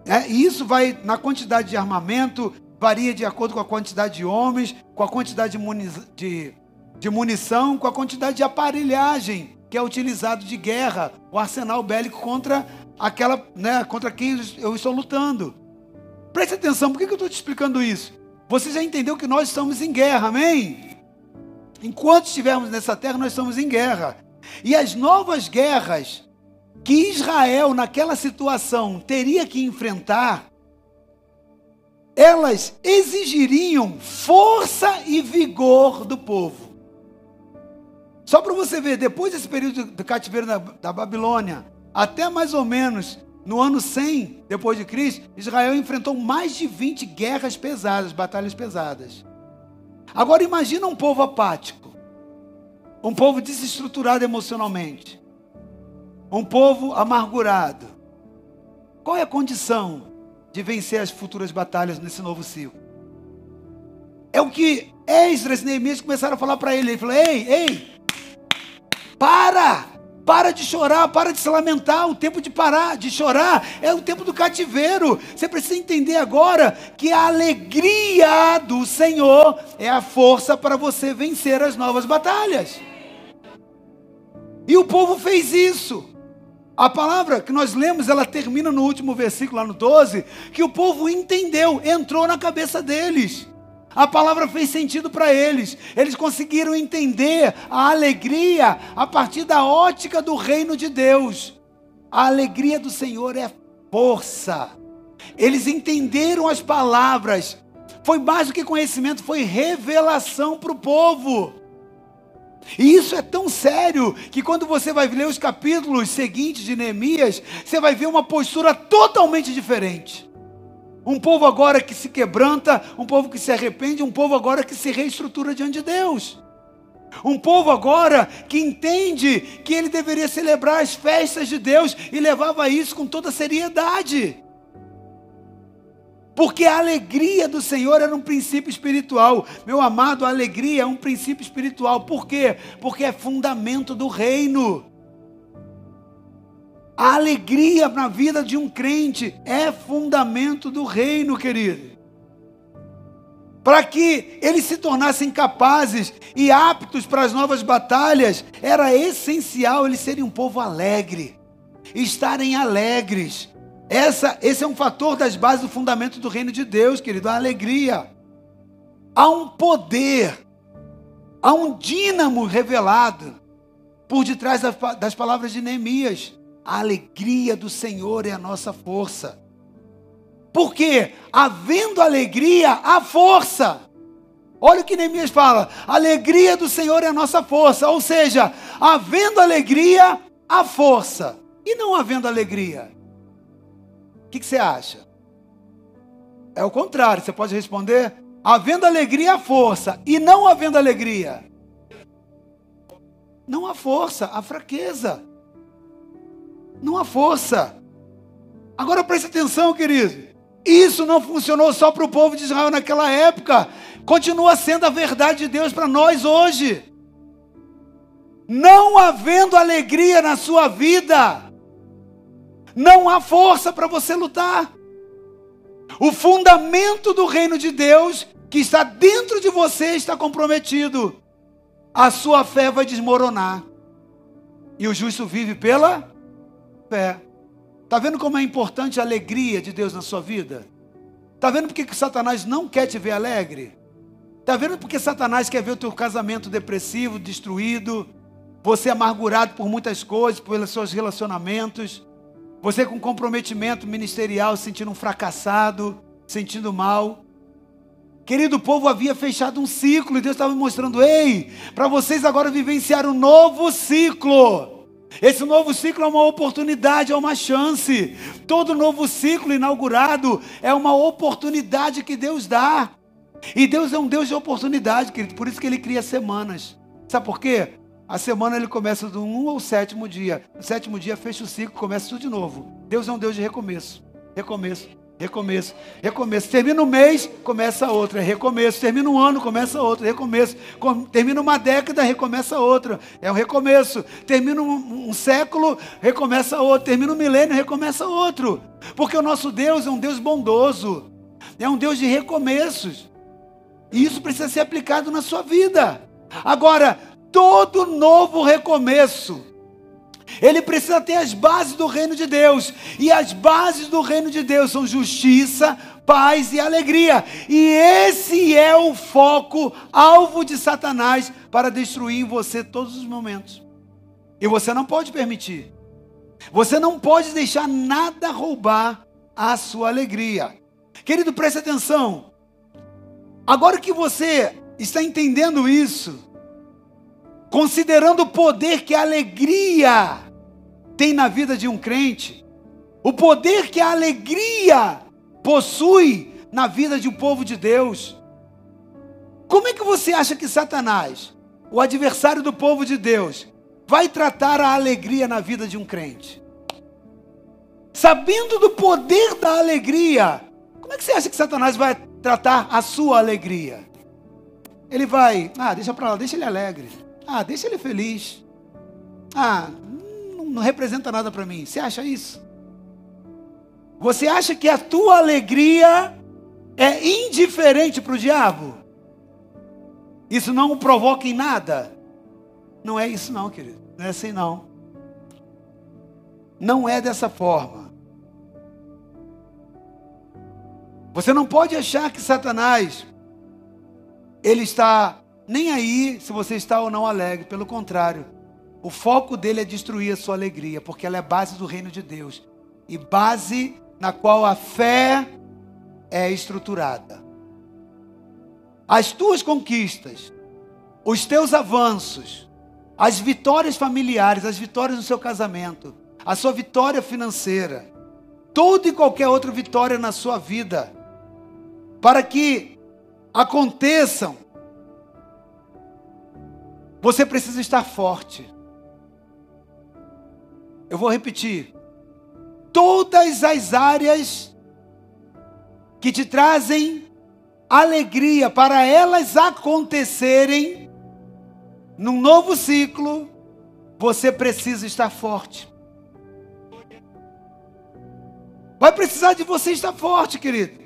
É, e isso vai na quantidade de armamento, varia de acordo com a quantidade de homens, com a quantidade de, muni de, de munição, com a quantidade de aparelhagem que é utilizado de guerra, o arsenal bélico contra aquela, né, contra quem eu estou lutando. Preste atenção, por que eu estou te explicando isso? Você já entendeu que nós estamos em guerra, amém? Enquanto estivermos nessa terra, nós estamos em guerra. E as novas guerras que Israel, naquela situação, teria que enfrentar, elas exigiriam força e vigor do povo. Só para você ver, depois desse período do cativeiro da, da Babilônia, até mais ou menos no ano 100 depois de Cristo, Israel enfrentou mais de 20 guerras pesadas, batalhas pesadas. Agora imagina um povo apático, um povo desestruturado emocionalmente, um povo amargurado. Qual é a condição de vencer as futuras batalhas nesse novo ciclo? É o que Esdras e Neemias começaram a falar para ele. Ele falou: Ei, ei, para! Para de chorar, para de se lamentar. O tempo de parar de chorar é o tempo do cativeiro. Você precisa entender agora que a alegria do Senhor é a força para você vencer as novas batalhas. E o povo fez isso. A palavra que nós lemos, ela termina no último versículo, lá no 12, que o povo entendeu, entrou na cabeça deles. A palavra fez sentido para eles. Eles conseguiram entender a alegria a partir da ótica do reino de Deus. A alegria do Senhor é força. Eles entenderam as palavras. Foi mais do que conhecimento, foi revelação para o povo. E isso é tão sério que quando você vai ler os capítulos seguintes de Neemias, você vai ver uma postura totalmente diferente. Um povo agora que se quebranta, um povo que se arrepende, um povo agora que se reestrutura diante de Deus. Um povo agora que entende que ele deveria celebrar as festas de Deus e levava isso com toda seriedade. Porque a alegria do Senhor era um princípio espiritual. Meu amado, a alegria é um princípio espiritual. Por quê? Porque é fundamento do reino. A alegria na vida de um crente é fundamento do reino, querido. Para que eles se tornassem capazes e aptos para as novas batalhas, era essencial eles serem um povo alegre, estarem alegres. Essa, esse é um fator das bases do fundamento do reino de Deus, querido, a alegria. Há um poder, há um dínamo revelado por detrás das palavras de Neemias. A alegria do Senhor é a nossa força. Porque, havendo alegria, há força. Olha o que Neemias fala: alegria do Senhor é a nossa força. Ou seja, havendo alegria, há força. E não havendo alegria? O que, que você acha? É o contrário, você pode responder: havendo alegria, há força. E não havendo alegria? Não há força, há fraqueza não há força. Agora preste atenção, querido. Isso não funcionou só para o povo de Israel naquela época, continua sendo a verdade de Deus para nós hoje. Não havendo alegria na sua vida, não há força para você lutar. O fundamento do reino de Deus que está dentro de você está comprometido. A sua fé vai desmoronar. E o justo vive pela fé. Está vendo como é importante a alegria de Deus na sua vida? Está vendo porque que Satanás não quer te ver alegre? Está vendo porque Satanás quer ver o teu casamento depressivo, destruído, você amargurado por muitas coisas, pelos seus relacionamentos, você com comprometimento ministerial, sentindo um fracassado, sentindo mal. Querido, o povo havia fechado um ciclo e Deus estava mostrando: ei, para vocês agora vivenciar um novo ciclo. Esse novo ciclo é uma oportunidade, é uma chance. Todo novo ciclo inaugurado é uma oportunidade que Deus dá. E Deus é um Deus de oportunidade, querido. Por isso que Ele cria semanas. Sabe por quê? A semana ele começa do um ao sétimo dia. No sétimo dia fecha o ciclo, começa tudo de novo. Deus é um Deus de recomeço. Recomeço. Recomeço, recomeço. Termina um mês, começa outra, recomeço. Termina um ano, começa outra, recomeço. Termina uma década, recomeça outra, é um recomeço. Termina um, um século, recomeça outro. Termina um milênio, recomeça outro. Porque o nosso Deus é um Deus bondoso, é um Deus de recomeços. E isso precisa ser aplicado na sua vida. Agora, todo novo recomeço ele precisa ter as bases do reino de Deus. E as bases do reino de Deus são justiça, paz e alegria. E esse é o foco, alvo de Satanás para destruir em você todos os momentos. E você não pode permitir. Você não pode deixar nada roubar a sua alegria. Querido, preste atenção. Agora que você está entendendo isso, considerando o poder que a alegria tem na vida de um crente, o poder que a alegria possui na vida de um povo de Deus. Como é que você acha que Satanás, o adversário do povo de Deus, vai tratar a alegria na vida de um crente? Sabendo do poder da alegria, como é que você acha que Satanás vai tratar a sua alegria? Ele vai, ah, deixa para lá, deixa ele alegre. Ah, deixa ele feliz. Ah, não representa nada para mim. Você acha isso? Você acha que a tua alegria é indiferente para o diabo? Isso não o provoca em nada? Não é isso não, querido. Não é assim não. Não é dessa forma. Você não pode achar que Satanás ele está nem aí se você está ou não alegre, pelo contrário. O foco dele é destruir a sua alegria, porque ela é base do reino de Deus e base na qual a fé é estruturada. As tuas conquistas, os teus avanços, as vitórias familiares, as vitórias no seu casamento, a sua vitória financeira, toda e qualquer outra vitória na sua vida, para que aconteçam, você precisa estar forte. Eu vou repetir. Todas as áreas que te trazem alegria para elas acontecerem num novo ciclo, você precisa estar forte. Vai precisar de você estar forte, querido,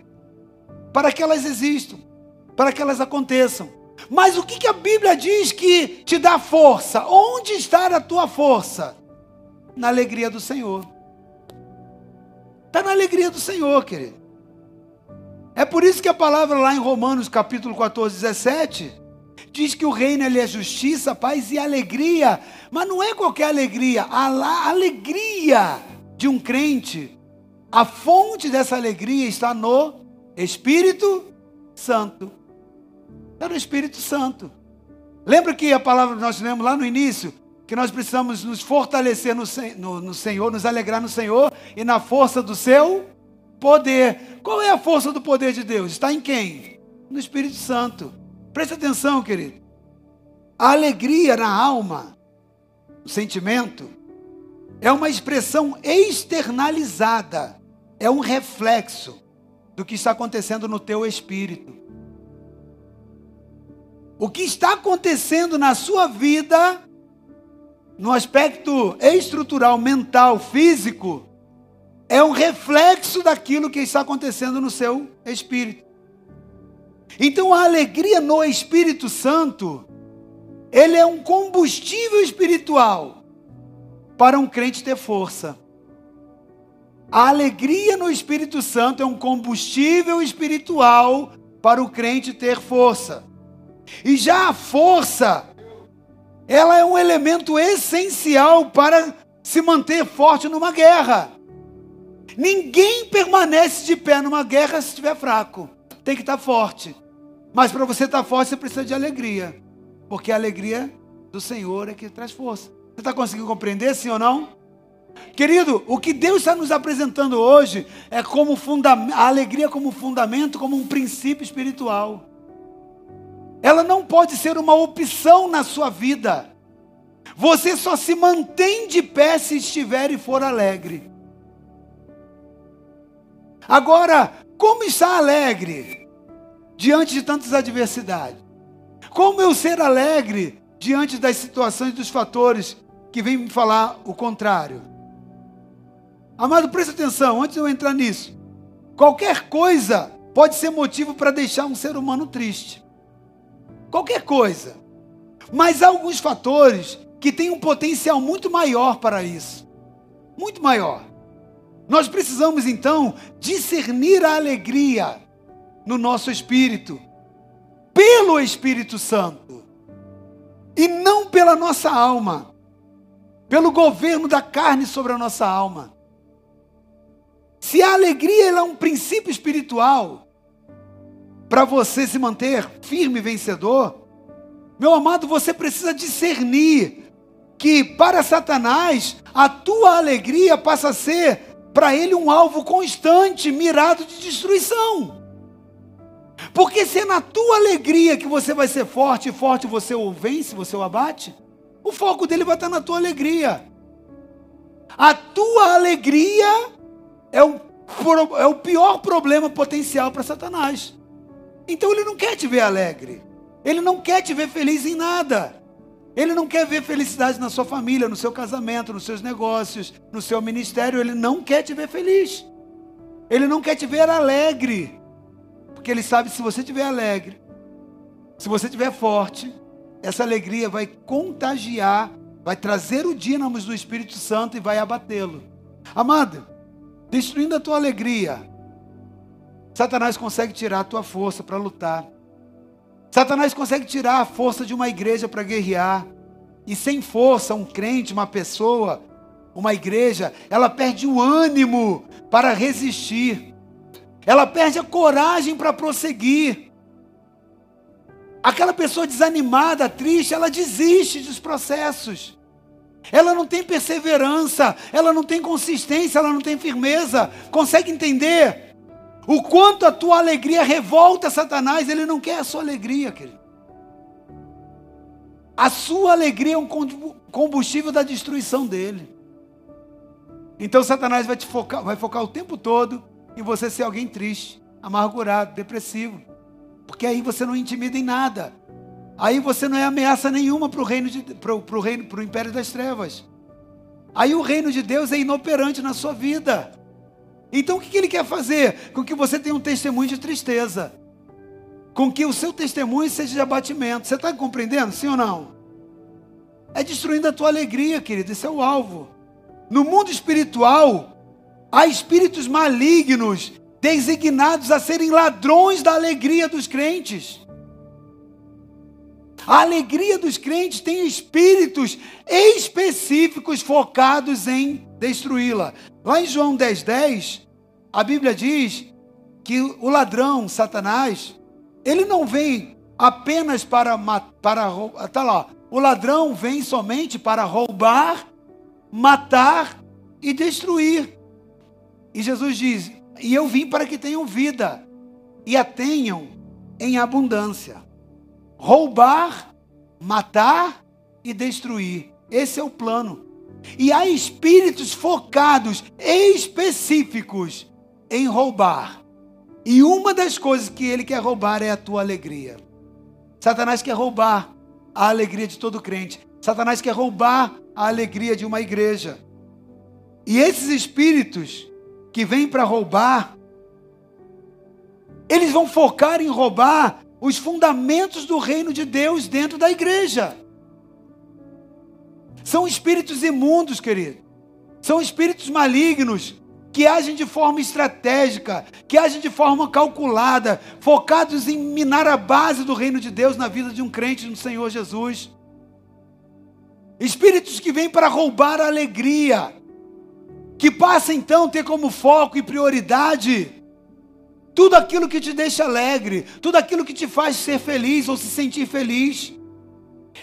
para que elas existam, para que elas aconteçam. Mas o que, a Bíblia diz que te dá força? Onde está a tua força? na alegria do Senhor. Está na alegria do Senhor, querido. É por isso que a palavra lá em Romanos capítulo 14, 17, diz que o reino é justiça, paz e alegria. Mas não é qualquer alegria. A alegria de um crente, a fonte dessa alegria está no Espírito Santo. Está no Espírito Santo. Lembra que a palavra nós lemos lá no início? que nós precisamos nos fortalecer no, no, no, Senhor, nos alegrar no Senhor e na força do seu poder. Qual é a força do poder de Deus? Está em quem? No Espírito Santo. Preste atenção, querido. A alegria na alma, o sentimento, é uma expressão externalizada, é um reflexo do que está acontecendo no teu espírito. O que está acontecendo na sua vida no aspecto estrutural, mental, físico, é um reflexo daquilo que está acontecendo no seu espírito. Então a alegria no Espírito Santo, ele é um combustível espiritual para um crente ter força. A alegria no Espírito Santo é um combustível espiritual para o crente ter força. E já a força ela é um elemento essencial para se manter forte numa guerra. Ninguém permanece de pé numa guerra se estiver fraco. Tem que estar forte. Mas para você estar forte, você precisa de alegria. Porque a alegria do Senhor é que traz força. Você está conseguindo compreender, sim ou não? Querido, o que Deus está nos apresentando hoje é como a alegria como fundamento, como um princípio espiritual. Ela não pode ser uma opção na sua vida. Você só se mantém de pé se estiver e for alegre. Agora, como está alegre diante de tantas adversidades? Como eu ser alegre diante das situações, dos fatores que vêm me falar o contrário? Amado, preste atenção, antes de eu entrar nisso. Qualquer coisa pode ser motivo para deixar um ser humano triste. Qualquer coisa. Mas há alguns fatores que têm um potencial muito maior para isso. Muito maior. Nós precisamos então discernir a alegria no nosso espírito, pelo Espírito Santo, e não pela nossa alma, pelo governo da carne sobre a nossa alma. Se a alegria é um princípio espiritual para você se manter firme e vencedor, meu amado, você precisa discernir que para Satanás a tua alegria passa a ser para ele um alvo constante, mirado de destruição. Porque se é na tua alegria que você vai ser forte e forte você o vence, você o abate, o foco dele vai estar na tua alegria. A tua alegria é o, é o pior problema potencial para Satanás. Então ele não quer te ver alegre. Ele não quer te ver feliz em nada. Ele não quer ver felicidade na sua família, no seu casamento, nos seus negócios, no seu ministério. Ele não quer te ver feliz. Ele não quer te ver alegre. Porque ele sabe que se você estiver alegre, se você estiver forte, essa alegria vai contagiar, vai trazer o dínamo do Espírito Santo e vai abatê-lo. Amado, destruindo a tua alegria. Satanás consegue tirar a tua força para lutar. Satanás consegue tirar a força de uma igreja para guerrear. E sem força, um crente, uma pessoa, uma igreja, ela perde o ânimo para resistir. Ela perde a coragem para prosseguir. Aquela pessoa desanimada, triste, ela desiste dos processos. Ela não tem perseverança, ela não tem consistência, ela não tem firmeza. Consegue entender? O quanto a tua alegria revolta Satanás, ele não quer a sua alegria, querido. A sua alegria é um combustível da destruição dele. Então Satanás vai te focar, vai focar o tempo todo em você ser alguém triste, amargurado, depressivo. Porque aí você não intimida em nada. Aí você não é ameaça nenhuma para o reino, reino, pro império das trevas. Aí o reino de Deus é inoperante na sua vida. Então o que ele quer fazer? Com que você tenha um testemunho de tristeza. Com que o seu testemunho seja de abatimento. Você está compreendendo? Sim ou não? É destruindo a tua alegria, querido. Esse é o alvo. No mundo espiritual, há espíritos malignos designados a serem ladrões da alegria dos crentes. A alegria dos crentes tem espíritos específicos focados em destruí-la. Lá em João 10, 10, a Bíblia diz que o ladrão, Satanás, ele não vem apenas para para tá lá, o ladrão vem somente para roubar, matar e destruir. E Jesus diz: "E eu vim para que tenham vida e a tenham em abundância" roubar, matar e destruir. Esse é o plano. E há espíritos focados, específicos em roubar. E uma das coisas que ele quer roubar é a tua alegria. Satanás quer roubar a alegria de todo crente. Satanás quer roubar a alegria de uma igreja. E esses espíritos que vêm para roubar, eles vão focar em roubar os fundamentos do reino de Deus dentro da igreja. São espíritos imundos, querido. São espíritos malignos que agem de forma estratégica, que agem de forma calculada, focados em minar a base do reino de Deus na vida de um crente no Senhor Jesus. Espíritos que vêm para roubar a alegria, que passa então a ter como foco e prioridade tudo aquilo que te deixa alegre, tudo aquilo que te faz ser feliz ou se sentir feliz.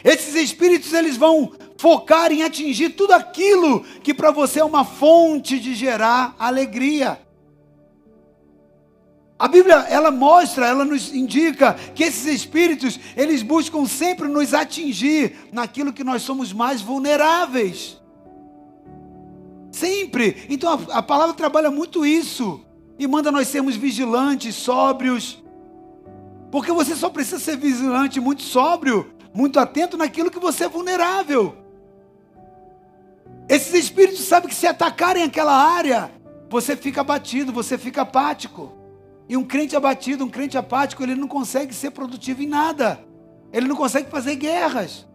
Esses espíritos eles vão focar em atingir tudo aquilo que para você é uma fonte de gerar alegria. A Bíblia, ela mostra, ela nos indica que esses espíritos, eles buscam sempre nos atingir naquilo que nós somos mais vulneráveis. Sempre. Então a, a palavra trabalha muito isso e manda nós sermos vigilantes, sóbrios. Porque você só precisa ser vigilante, muito sóbrio, muito atento naquilo que você é vulnerável. Esses espíritos sabem que se atacarem aquela área, você fica abatido, você fica apático. E um crente abatido, um crente apático, ele não consegue ser produtivo em nada. Ele não consegue fazer guerras.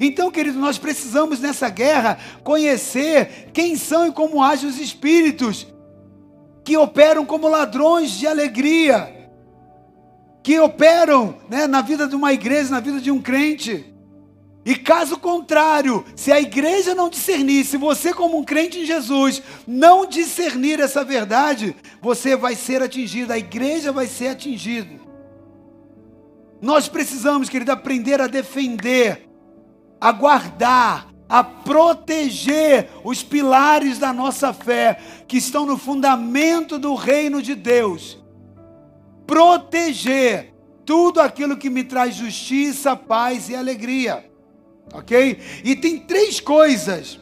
Então, querido, nós precisamos nessa guerra conhecer quem são e como agem os espíritos que operam como ladrões de alegria, que operam né, na vida de uma igreja, na vida de um crente. E caso contrário, se a igreja não discernir, se você, como um crente em Jesus, não discernir essa verdade, você vai ser atingido, a igreja vai ser atingida. Nós precisamos, querido, aprender a defender, a guardar, a proteger os pilares da nossa fé, que estão no fundamento do reino de Deus. Proteger tudo aquilo que me traz justiça, paz e alegria. Ok? E tem três coisas,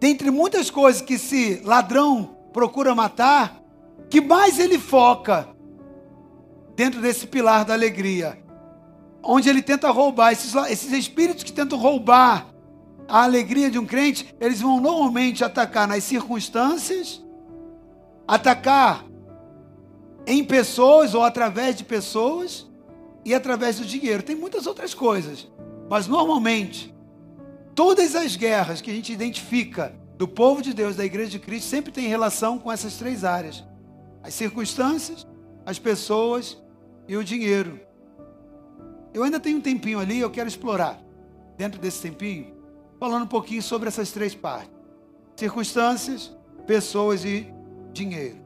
dentre muitas coisas que esse ladrão procura matar, que mais ele foca dentro desse pilar da alegria. Onde ele tenta roubar, esses, esses espíritos que tentam roubar a alegria de um crente, eles vão normalmente atacar nas circunstâncias, atacar em pessoas ou através de pessoas e através do dinheiro. Tem muitas outras coisas. Mas normalmente, todas as guerras que a gente identifica do povo de Deus, da igreja de Cristo, sempre tem relação com essas três áreas: as circunstâncias, as pessoas e o dinheiro. Eu ainda tenho um tempinho ali, eu quero explorar, dentro desse tempinho, falando um pouquinho sobre essas três partes: circunstâncias, pessoas e dinheiro.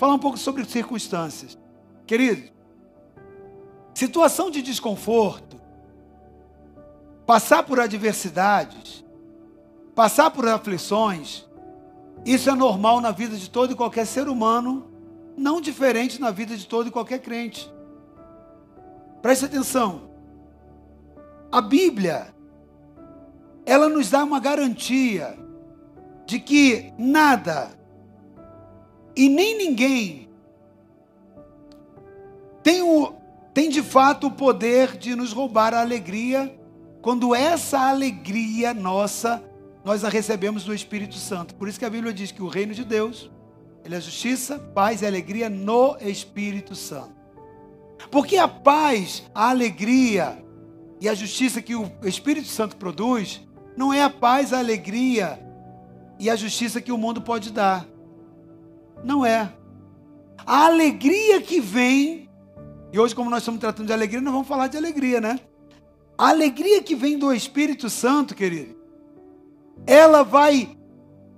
Falar um pouco sobre circunstâncias. Querido, situação de desconforto, passar por adversidades, passar por aflições, isso é normal na vida de todo e qualquer ser humano, não diferente na vida de todo e qualquer crente. Preste atenção. A Bíblia, ela nos dá uma garantia de que nada e nem ninguém tem, o, tem de fato o poder de nos roubar a alegria quando essa alegria nossa, nós a recebemos do Espírito Santo. Por isso que a Bíblia diz que o reino de Deus, ele é justiça, paz e alegria no Espírito Santo. Porque a paz, a alegria e a justiça que o Espírito Santo produz, não é a paz, a alegria e a justiça que o mundo pode dar. Não é. A alegria que vem, e hoje, como nós estamos tratando de alegria, nós vamos falar de alegria, né? A alegria que vem do Espírito Santo, querido, ela vai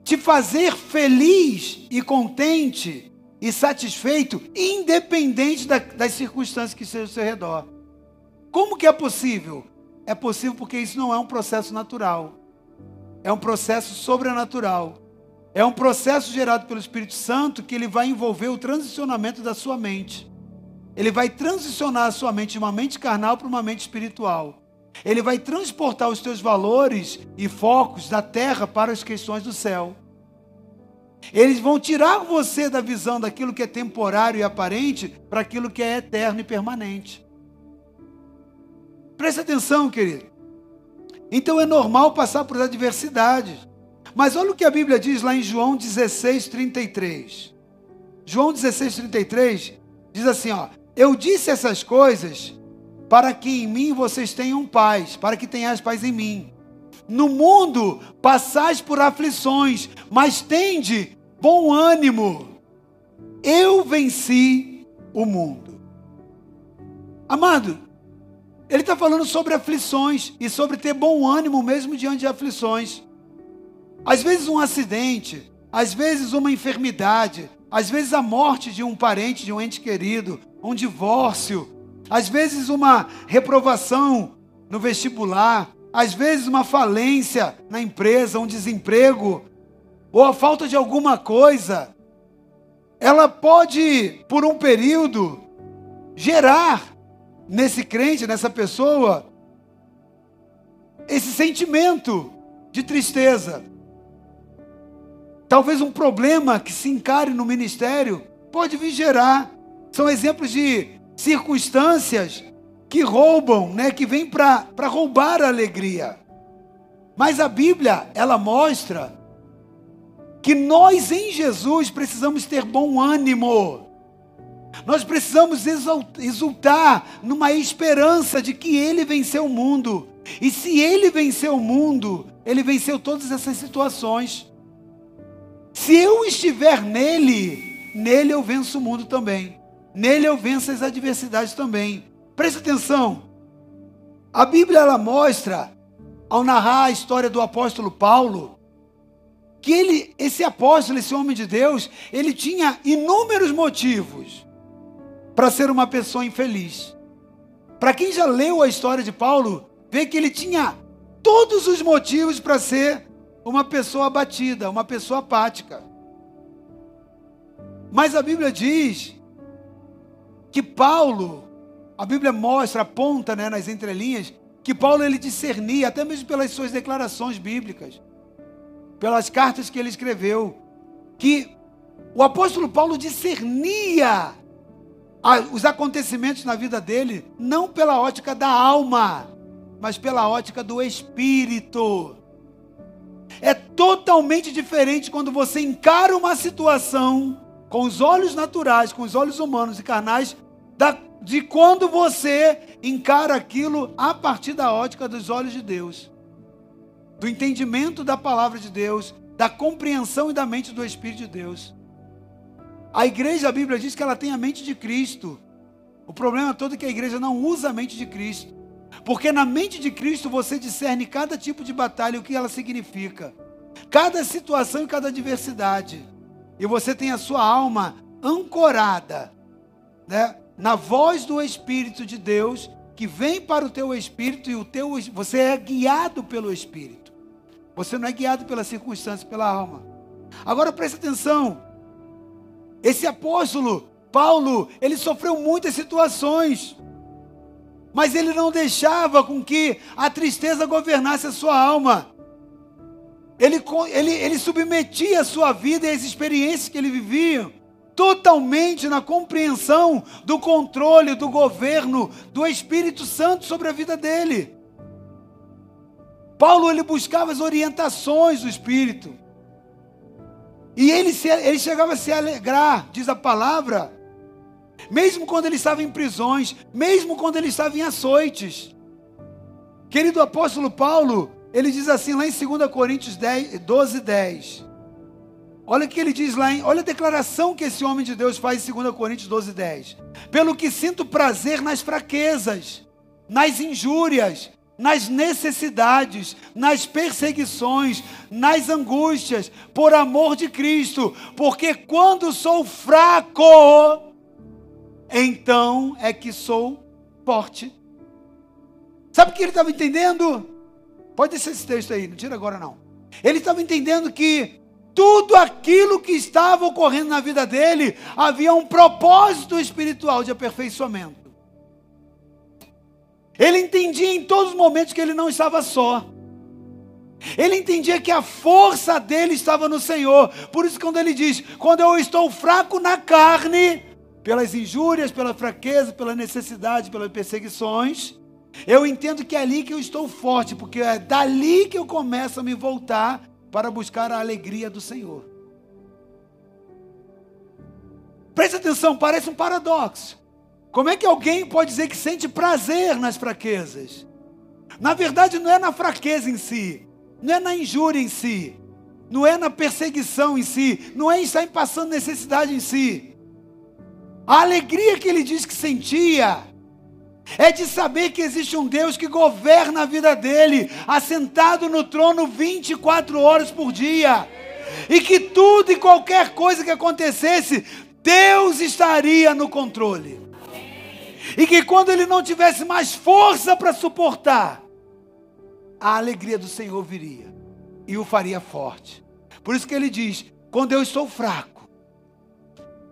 te fazer feliz e contente e satisfeito, independente da, das circunstâncias que estejam ao seu redor. Como que é possível? É possível porque isso não é um processo natural. É um processo sobrenatural. É um processo gerado pelo Espírito Santo que ele vai envolver o transicionamento da sua mente. Ele vai transicionar a sua mente de uma mente carnal para uma mente espiritual. Ele vai transportar os teus valores e focos da terra para as questões do céu. Eles vão tirar você da visão daquilo que é temporário e aparente para aquilo que é eterno e permanente. Preste atenção, querido. Então é normal passar por adversidades. Mas olha o que a Bíblia diz lá em João 16, 33. João 16, 33 diz assim: ó, Eu disse essas coisas para que em mim vocês tenham paz, para que tenhais paz em mim. No mundo passais por aflições, mas tende bom ânimo. Eu venci o mundo. Amado, ele está falando sobre aflições e sobre ter bom ânimo mesmo diante de aflições. Às vezes um acidente, às vezes uma enfermidade, às vezes a morte de um parente, de um ente querido, um divórcio, às vezes uma reprovação no vestibular, às vezes uma falência na empresa, um desemprego, ou a falta de alguma coisa, ela pode, por um período, gerar nesse crente, nessa pessoa, esse sentimento de tristeza. Talvez um problema que se encare no ministério pode vir gerar. São exemplos de circunstâncias que roubam, né, que vêm para roubar a alegria. Mas a Bíblia, ela mostra que nós em Jesus precisamos ter bom ânimo. Nós precisamos exultar numa esperança de que Ele venceu o mundo. E se Ele venceu o mundo, Ele venceu todas essas situações. Se eu estiver nele, nele eu venço o mundo também. Nele eu venço as adversidades também. Preste atenção. A Bíblia ela mostra, ao narrar a história do apóstolo Paulo, que ele, esse apóstolo, esse homem de Deus, ele tinha inúmeros motivos para ser uma pessoa infeliz. Para quem já leu a história de Paulo, vê que ele tinha todos os motivos para ser uma pessoa abatida, uma pessoa apática. Mas a Bíblia diz que Paulo, a Bíblia mostra, aponta né, nas entrelinhas, que Paulo ele discernia, até mesmo pelas suas declarações bíblicas, pelas cartas que ele escreveu, que o apóstolo Paulo discernia os acontecimentos na vida dele, não pela ótica da alma, mas pela ótica do espírito. É totalmente diferente quando você encara uma situação com os olhos naturais, com os olhos humanos e carnais, da, de quando você encara aquilo a partir da ótica dos olhos de Deus, do entendimento da palavra de Deus, da compreensão e da mente do Espírito de Deus. A igreja, a Bíblia diz que ela tem a mente de Cristo. O problema todo é que a igreja não usa a mente de Cristo. Porque na mente de Cristo você discerne cada tipo de batalha o que ela significa. Cada situação e cada adversidade. E você tem a sua alma ancorada, né, na voz do Espírito de Deus, que vem para o teu espírito e o teu você é guiado pelo espírito. Você não é guiado pela circunstância, pela alma. Agora preste atenção. Esse apóstolo Paulo, ele sofreu muitas situações mas ele não deixava com que a tristeza governasse a sua alma. Ele, ele, ele submetia a sua vida e as experiências que ele vivia totalmente na compreensão do controle, do governo do Espírito Santo sobre a vida dele. Paulo ele buscava as orientações do Espírito. E ele, se, ele chegava a se alegrar, diz a palavra, mesmo quando ele estava em prisões, mesmo quando ele estava em açoites. Querido apóstolo Paulo, ele diz assim lá em 2 Coríntios 10, 12, 10. Olha o que ele diz lá, em, olha a declaração que esse homem de Deus faz em 2 Coríntios 12, 10. Pelo que sinto prazer nas fraquezas, nas injúrias, nas necessidades, nas perseguições, nas angústias, por amor de Cristo, porque quando sou fraco, então é que sou forte. Sabe o que ele estava entendendo? Pode deixar esse texto aí, não tira agora não. Ele estava entendendo que tudo aquilo que estava ocorrendo na vida dele havia um propósito espiritual de aperfeiçoamento. Ele entendia em todos os momentos que ele não estava só. Ele entendia que a força dele estava no Senhor. Por isso, quando ele diz: Quando eu estou fraco na carne, pelas injúrias, pela fraqueza, pela necessidade, pelas perseguições, eu entendo que é ali que eu estou forte, porque é dali que eu começo a me voltar para buscar a alegria do Senhor. Preste atenção, parece um paradoxo. Como é que alguém pode dizer que sente prazer nas fraquezas? Na verdade, não é na fraqueza em si, não é na injúria em si, não é na perseguição em si, não é em estar passando necessidade em si a alegria que ele diz que sentia é de saber que existe um Deus que governa a vida dele, assentado no trono 24 horas por dia. E que tudo e qualquer coisa que acontecesse, Deus estaria no controle. E que quando ele não tivesse mais força para suportar, a alegria do Senhor viria e o faria forte. Por isso que ele diz: quando eu estou fraco,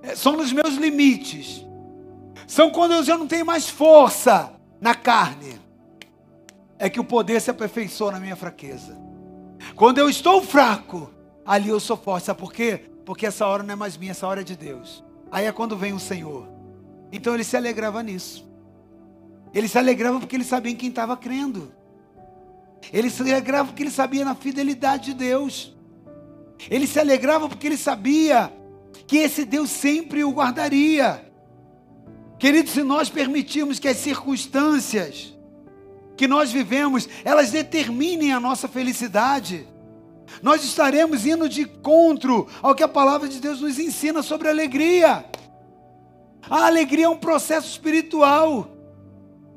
é, são nos meus limites, são quando eu já não tenho mais força na carne, é que o poder se aperfeiçoa na minha fraqueza. Quando eu estou fraco, ali eu sou forte. Sabe por quê? Porque essa hora não é mais minha, essa hora é de Deus. Aí é quando vem o Senhor. Então ele se alegrava nisso. Ele se alegrava porque ele sabia em quem estava crendo. Ele se alegrava porque ele sabia na fidelidade de Deus. Ele se alegrava porque ele sabia que esse Deus sempre o guardaria. Querido, se nós permitirmos que as circunstâncias que nós vivemos, elas determinem a nossa felicidade, nós estaremos indo de encontro ao que a palavra de Deus nos ensina sobre alegria. A alegria é um processo espiritual.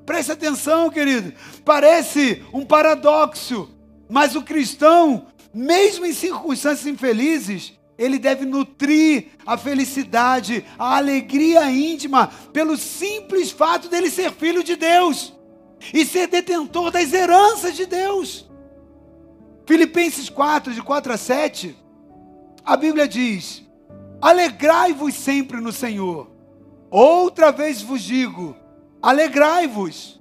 Preste atenção, querido. Parece um paradoxo, mas o cristão, mesmo em circunstâncias infelizes, ele deve nutrir a felicidade, a alegria íntima, pelo simples fato dele ser filho de Deus e ser detentor das heranças de Deus. Filipenses 4, de 4 a 7, a Bíblia diz: Alegrai-vos sempre no Senhor. Outra vez vos digo: alegrai-vos.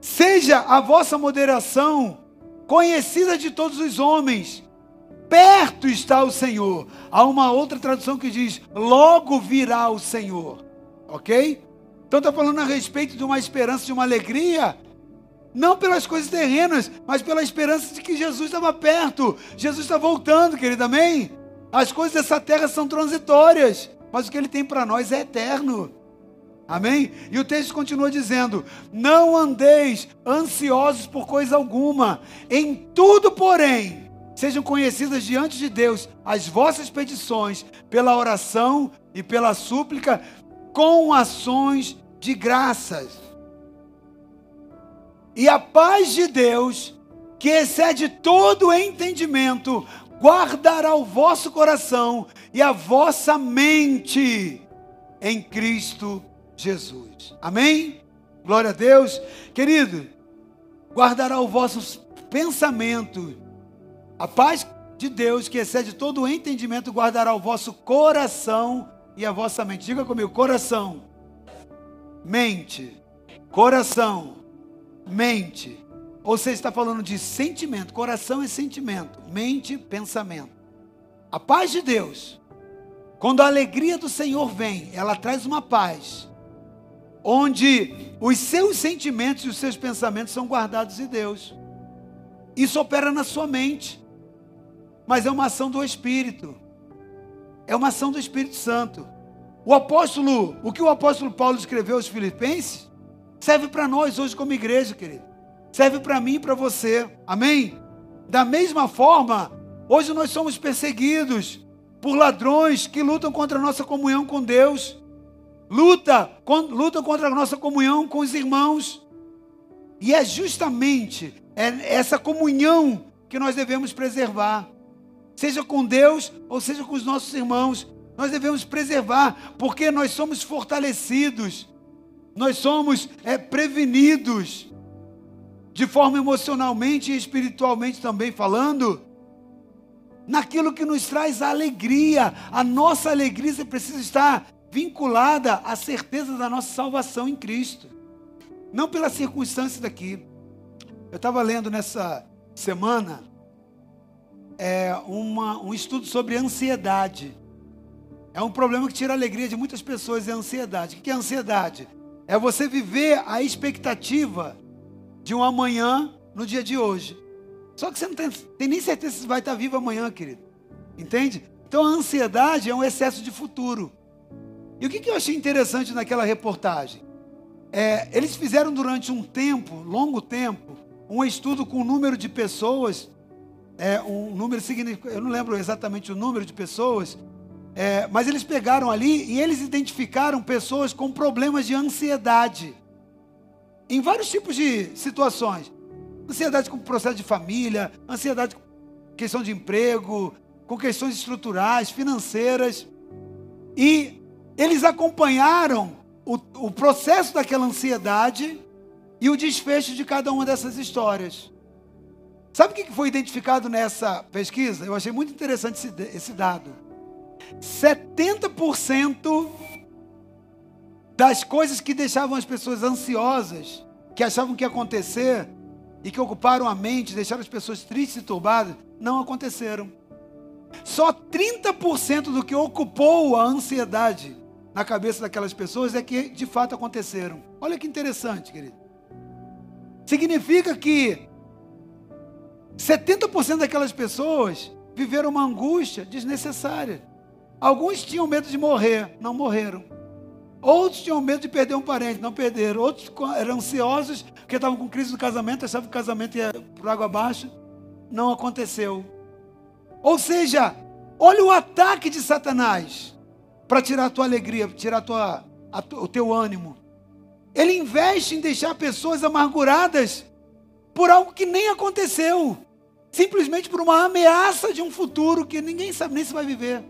Seja a vossa moderação conhecida de todos os homens. Perto está o Senhor. Há uma outra tradução que diz: logo virá o Senhor. Ok? Então está falando a respeito de uma esperança, de uma alegria não pelas coisas terrenas, mas pela esperança de que Jesus estava perto. Jesus está voltando, querido, amém? As coisas dessa terra são transitórias, mas o que ele tem para nós é eterno. Amém? E o texto continua dizendo: Não andeis ansiosos por coisa alguma, em tudo, porém, sejam conhecidas diante de Deus as vossas petições, pela oração e pela súplica, com ações de graças. E a paz de Deus, que excede todo entendimento, guardará o vosso coração e a vossa mente em Cristo Jesus. Amém? Glória a Deus. Querido, guardará o vosso pensamento. A paz de Deus, que excede todo o entendimento, guardará o vosso coração e a vossa mente. Diga comigo: coração, mente, coração, mente. Ou seja, está falando de sentimento. Coração é sentimento, mente, pensamento. A paz de Deus, quando a alegria do Senhor vem, ela traz uma paz, onde os seus sentimentos e os seus pensamentos são guardados em Deus. Isso opera na sua mente, mas é uma ação do Espírito, é uma ação do Espírito Santo. O apóstolo, o que o apóstolo Paulo escreveu aos Filipenses, Serve para nós hoje como igreja, querido. Serve para mim e para você. Amém? Da mesma forma, hoje nós somos perseguidos por ladrões que lutam contra a nossa comunhão com Deus. Luta, con, lutam contra a nossa comunhão com os irmãos. E é justamente essa comunhão que nós devemos preservar. Seja com Deus ou seja com os nossos irmãos. Nós devemos preservar, porque nós somos fortalecidos nós somos é, prevenidos, de forma emocionalmente e espiritualmente também falando, naquilo que nos traz a alegria. A nossa alegria precisa estar vinculada à certeza da nossa salvação em Cristo, não pela circunstância daqui. Eu estava lendo nessa semana é, uma, um estudo sobre ansiedade. É um problema que tira a alegria de muitas pessoas, é a ansiedade. O que é ansiedade? É você viver a expectativa de um amanhã no dia de hoje. Só que você não tem, tem nem certeza se vai estar vivo amanhã, querido. Entende? Então a ansiedade é um excesso de futuro. E o que, que eu achei interessante naquela reportagem? É, eles fizeram durante um tempo, longo tempo, um estudo com o número de pessoas, é, um número significativo, eu não lembro exatamente o número de pessoas, é, mas eles pegaram ali e eles identificaram pessoas com problemas de ansiedade. Em vários tipos de situações. Ansiedade com processo de família, ansiedade questão de emprego, com questões estruturais, financeiras. E eles acompanharam o, o processo daquela ansiedade e o desfecho de cada uma dessas histórias. Sabe o que foi identificado nessa pesquisa? Eu achei muito interessante esse, dado. 70% das coisas que deixavam as pessoas ansiosas, que achavam que ia acontecer e que ocuparam a mente, deixaram as pessoas tristes e turbadas, não aconteceram. Só 30% do que ocupou a ansiedade na cabeça daquelas pessoas é que de fato aconteceram. Olha que interessante, querido. Significa que 70% daquelas pessoas viveram uma angústia desnecessária. Alguns tinham medo de morrer, não morreram. Outros tinham medo de perder um parente, não perderam. Outros eram ansiosos porque estavam com crise do casamento, achavam que o casamento ia por água abaixo. Não aconteceu. Ou seja, olha o ataque de Satanás para tirar a tua alegria, tirar a tua, a, o teu ânimo. Ele investe em deixar pessoas amarguradas por algo que nem aconteceu, simplesmente por uma ameaça de um futuro que ninguém sabe nem se vai viver.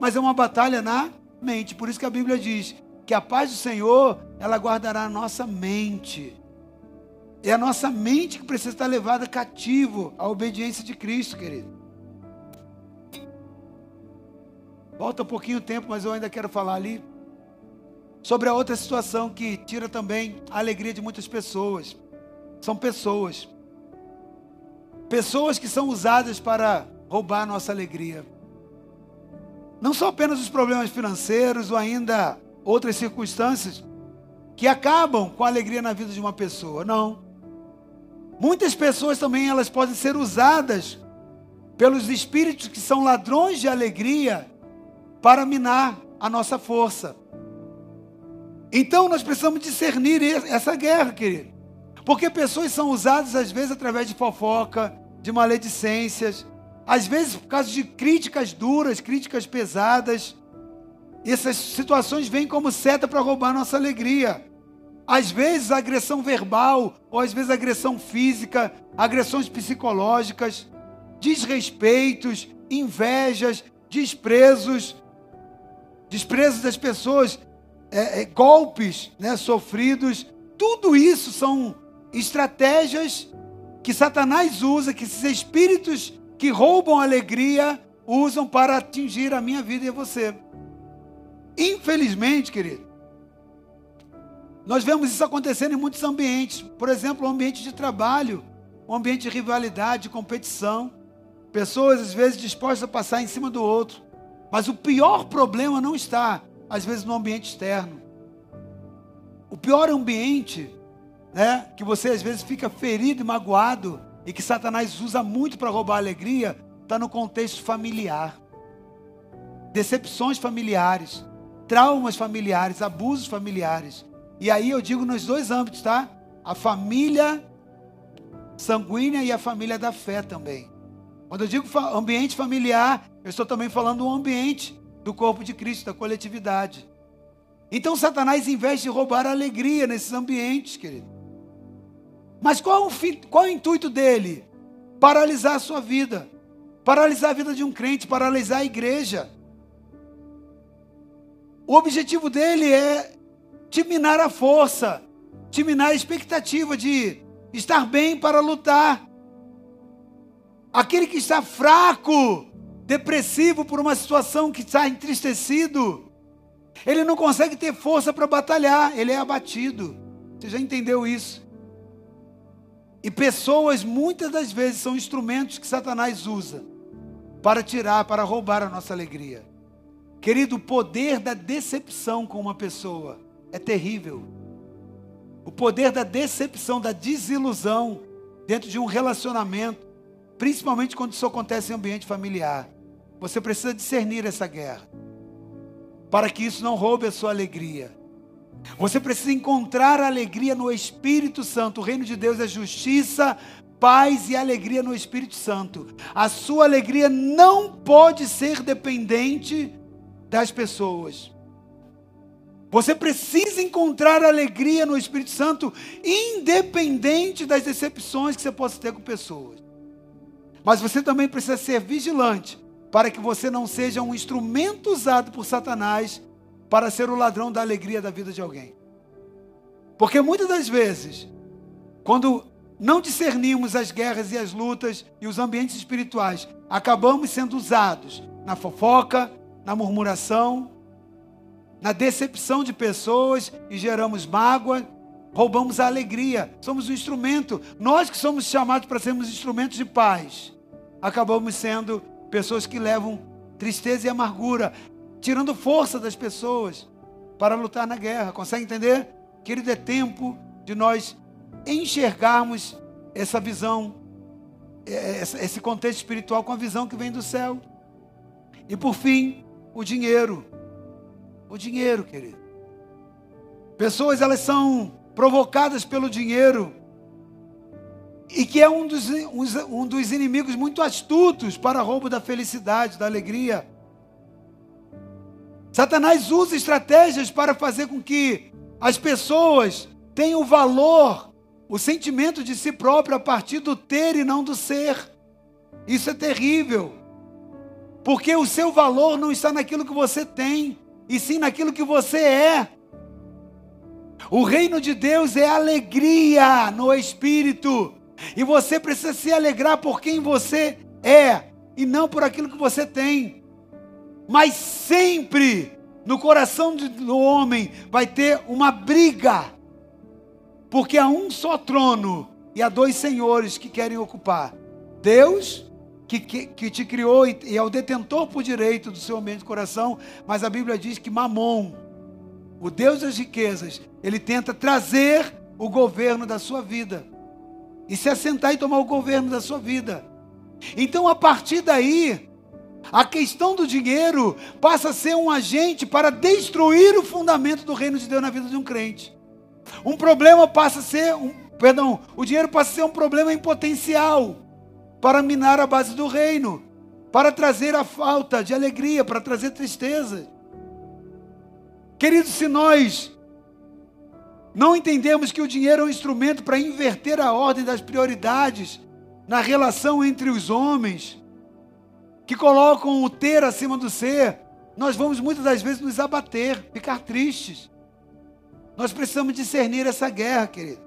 Mas é uma batalha na mente, por isso que a Bíblia diz que a paz do Senhor, ela guardará a nossa mente. É a nossa mente que precisa estar levada cativo à obediência de Cristo, querido. Volta um pouquinho o tempo, mas eu ainda quero falar ali sobre a outra situação que tira também a alegria de muitas pessoas. São pessoas. Pessoas que são usadas para roubar a nossa alegria. Não são apenas os problemas financeiros ou ainda outras circunstâncias que acabam com a alegria na vida de uma pessoa. Não. Muitas pessoas também elas podem ser usadas pelos espíritos que são ladrões de alegria para minar a nossa força. Então nós precisamos discernir essa guerra, querido. Porque pessoas são usadas às vezes através de fofoca, de maledicências, às vezes por causa de críticas duras, críticas pesadas. Essas situações vêm como seta para roubar nossa alegria. Às vezes agressão verbal, ou às vezes agressão física, agressões psicológicas, desrespeitos, invejas, desprezos, desprezos das pessoas, é, é, golpes né, sofridos, tudo isso são estratégias que Satanás usa, que esses espíritos que roubam a alegria usam para atingir a minha vida e a você. Infelizmente, querido, nós vemos isso acontecendo em muitos ambientes. Por exemplo, um ambiente de trabalho, um ambiente de rivalidade, de competição. Pessoas, às vezes, dispostas a passar em cima do outro. Mas o pior problema não está às vezes no ambiente externo. O pior ambiente, né, que você às vezes fica ferido e magoado e que Satanás usa muito para roubar a alegria, está no contexto familiar. Decepções familiares, traumas familiares, abusos familiares. E aí eu digo nos dois âmbitos, tá? A família sanguínea e a família da fé também. Quando eu digo ambiente familiar, eu estou também falando do ambiente do corpo de Cristo, da coletividade. Então Satanás investe em roubar a alegria nesses ambientes, querido. Mas qual, o qual o intuito dele? Paralisar a sua vida, paralisar a vida de um crente, paralisar a igreja. O objetivo dele é te minar a força, te minar a expectativa de estar bem para lutar. Aquele que está fraco, depressivo por uma situação que está entristecido. Ele não consegue ter força para batalhar, ele é abatido. Você já entendeu isso? E pessoas muitas das vezes são instrumentos que Satanás usa para tirar, para roubar a nossa alegria. Querido, o poder da decepção com uma pessoa é terrível. O poder da decepção, da desilusão dentro de um relacionamento, principalmente quando isso acontece em ambiente familiar. Você precisa discernir essa guerra, para que isso não roube a sua alegria. Você precisa encontrar alegria no Espírito Santo. O reino de Deus é justiça, paz e alegria no Espírito Santo. A sua alegria não pode ser dependente das pessoas. Você precisa encontrar alegria no Espírito Santo, independente das decepções que você possa ter com pessoas. Mas você também precisa ser vigilante para que você não seja um instrumento usado por Satanás para ser o ladrão da alegria da vida de alguém. Porque muitas das vezes, quando não discernimos as guerras e as lutas e os ambientes espirituais, acabamos sendo usados na fofoca, na murmuração, na decepção de pessoas e geramos mágoa, roubamos a alegria. Somos um instrumento. Nós que somos chamados para sermos instrumentos de paz, acabamos sendo pessoas que levam tristeza e amargura, tirando força das pessoas para lutar na guerra. Consegue entender? Querido, é tempo de nós enxergarmos essa visão, é, esse contexto espiritual com a visão que vem do céu. E por fim, o dinheiro. O dinheiro, querido. Pessoas, elas são provocadas pelo dinheiro e que é um dos, um dos inimigos muito astutos para roubo da felicidade, da alegria. Satanás usa estratégias para fazer com que as pessoas tenham o valor, o sentimento de si próprio a partir do ter e não do ser. Isso é terrível. Porque o seu valor não está naquilo que você tem, e sim naquilo que você é. O reino de Deus é alegria no espírito. E você precisa se alegrar por quem você é e não por aquilo que você tem. Mas sempre no coração do homem vai ter uma briga, porque há um só trono e há dois senhores que querem ocupar: Deus, que, que, que te criou e, e é o detentor por direito do seu ambiente de coração, mas a Bíblia diz que Mamon, o Deus das riquezas, ele tenta trazer o governo da sua vida. E se assentar e tomar o governo da sua vida. Então, a partir daí, a questão do dinheiro passa a ser um agente para destruir o fundamento do reino de Deus na vida de um crente. Um problema passa a ser, um, perdão, o dinheiro passa a ser um problema em potencial para minar a base do reino, para trazer a falta de alegria, para trazer tristeza. Queridos, se nós não entendemos que o dinheiro é um instrumento para inverter a ordem das prioridades na relação entre os homens, que colocam o ter acima do ser. Nós vamos muitas das vezes nos abater, ficar tristes. Nós precisamos discernir essa guerra, querido.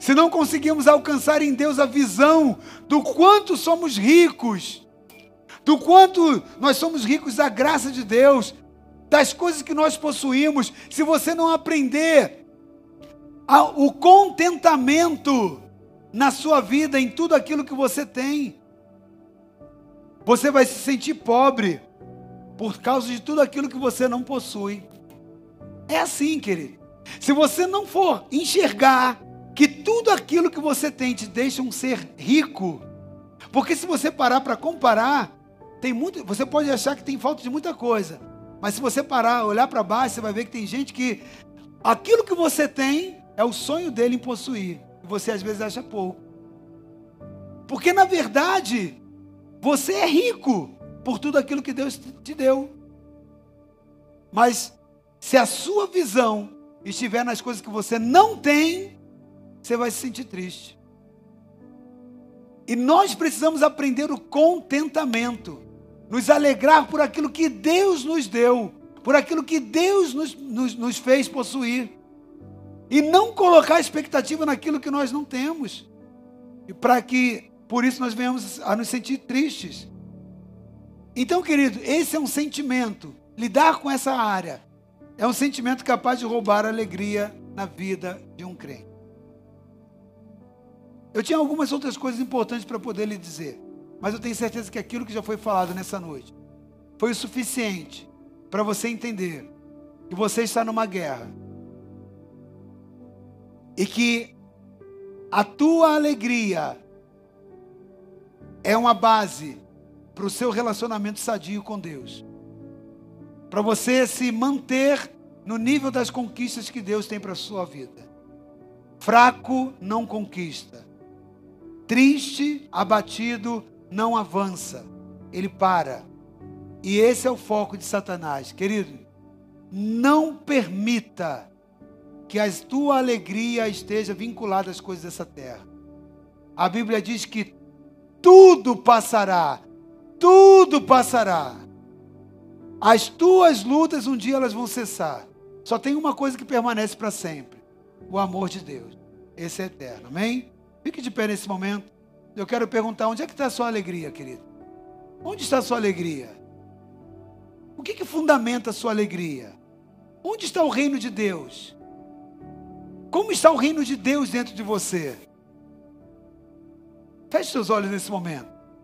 Se não conseguimos alcançar em Deus a visão do quanto somos ricos, do quanto nós somos ricos da graça de Deus, das coisas que nós possuímos, se você não aprender o contentamento na sua vida, em tudo aquilo que você tem. Você vai se sentir pobre por causa de tudo aquilo que você não possui. É assim, querido. Se você não for enxergar que tudo aquilo que você tem te deixa um ser rico, porque se você parar para comparar, tem muito, você pode achar que tem falta de muita coisa, mas se você parar, olhar para baixo, você vai ver que tem gente que aquilo que você tem é o sonho dele em possuir. E você às vezes acha pouco. Porque na verdade, você é rico por tudo aquilo que Deus te deu. Mas se a sua visão estiver nas coisas que você não tem, você vai se sentir triste. E nós precisamos aprender o contentamento, nos alegrar por aquilo que Deus nos deu, por aquilo que Deus nos, nos, nos fez possuir. E não colocar expectativa naquilo que nós não temos. E para que, por isso, nós venhamos a nos sentir tristes. Então, querido, esse é um sentimento. Lidar com essa área é um sentimento capaz de roubar a alegria na vida de um crente. Eu tinha algumas outras coisas importantes para poder lhe dizer, mas eu tenho certeza que aquilo que já foi falado nessa noite foi o suficiente para você entender que você está numa guerra e que a tua alegria é uma base para o seu relacionamento sadio com Deus. Para você se manter no nível das conquistas que Deus tem para a sua vida. Fraco não conquista. Triste, abatido, não avança. Ele para. E esse é o foco de Satanás. Querido, não permita que a tua alegria esteja vinculada às coisas dessa terra. A Bíblia diz que tudo passará. Tudo passará. As tuas lutas um dia elas vão cessar. Só tem uma coisa que permanece para sempre: o amor de Deus. Esse é eterno. Amém? Fique de pé nesse momento. Eu quero perguntar: onde é que está a sua alegria, querido? Onde está a sua alegria? O que, que fundamenta a sua alegria? Onde está o reino de Deus? Como está o reino de Deus dentro de você? Feche seus olhos nesse momento.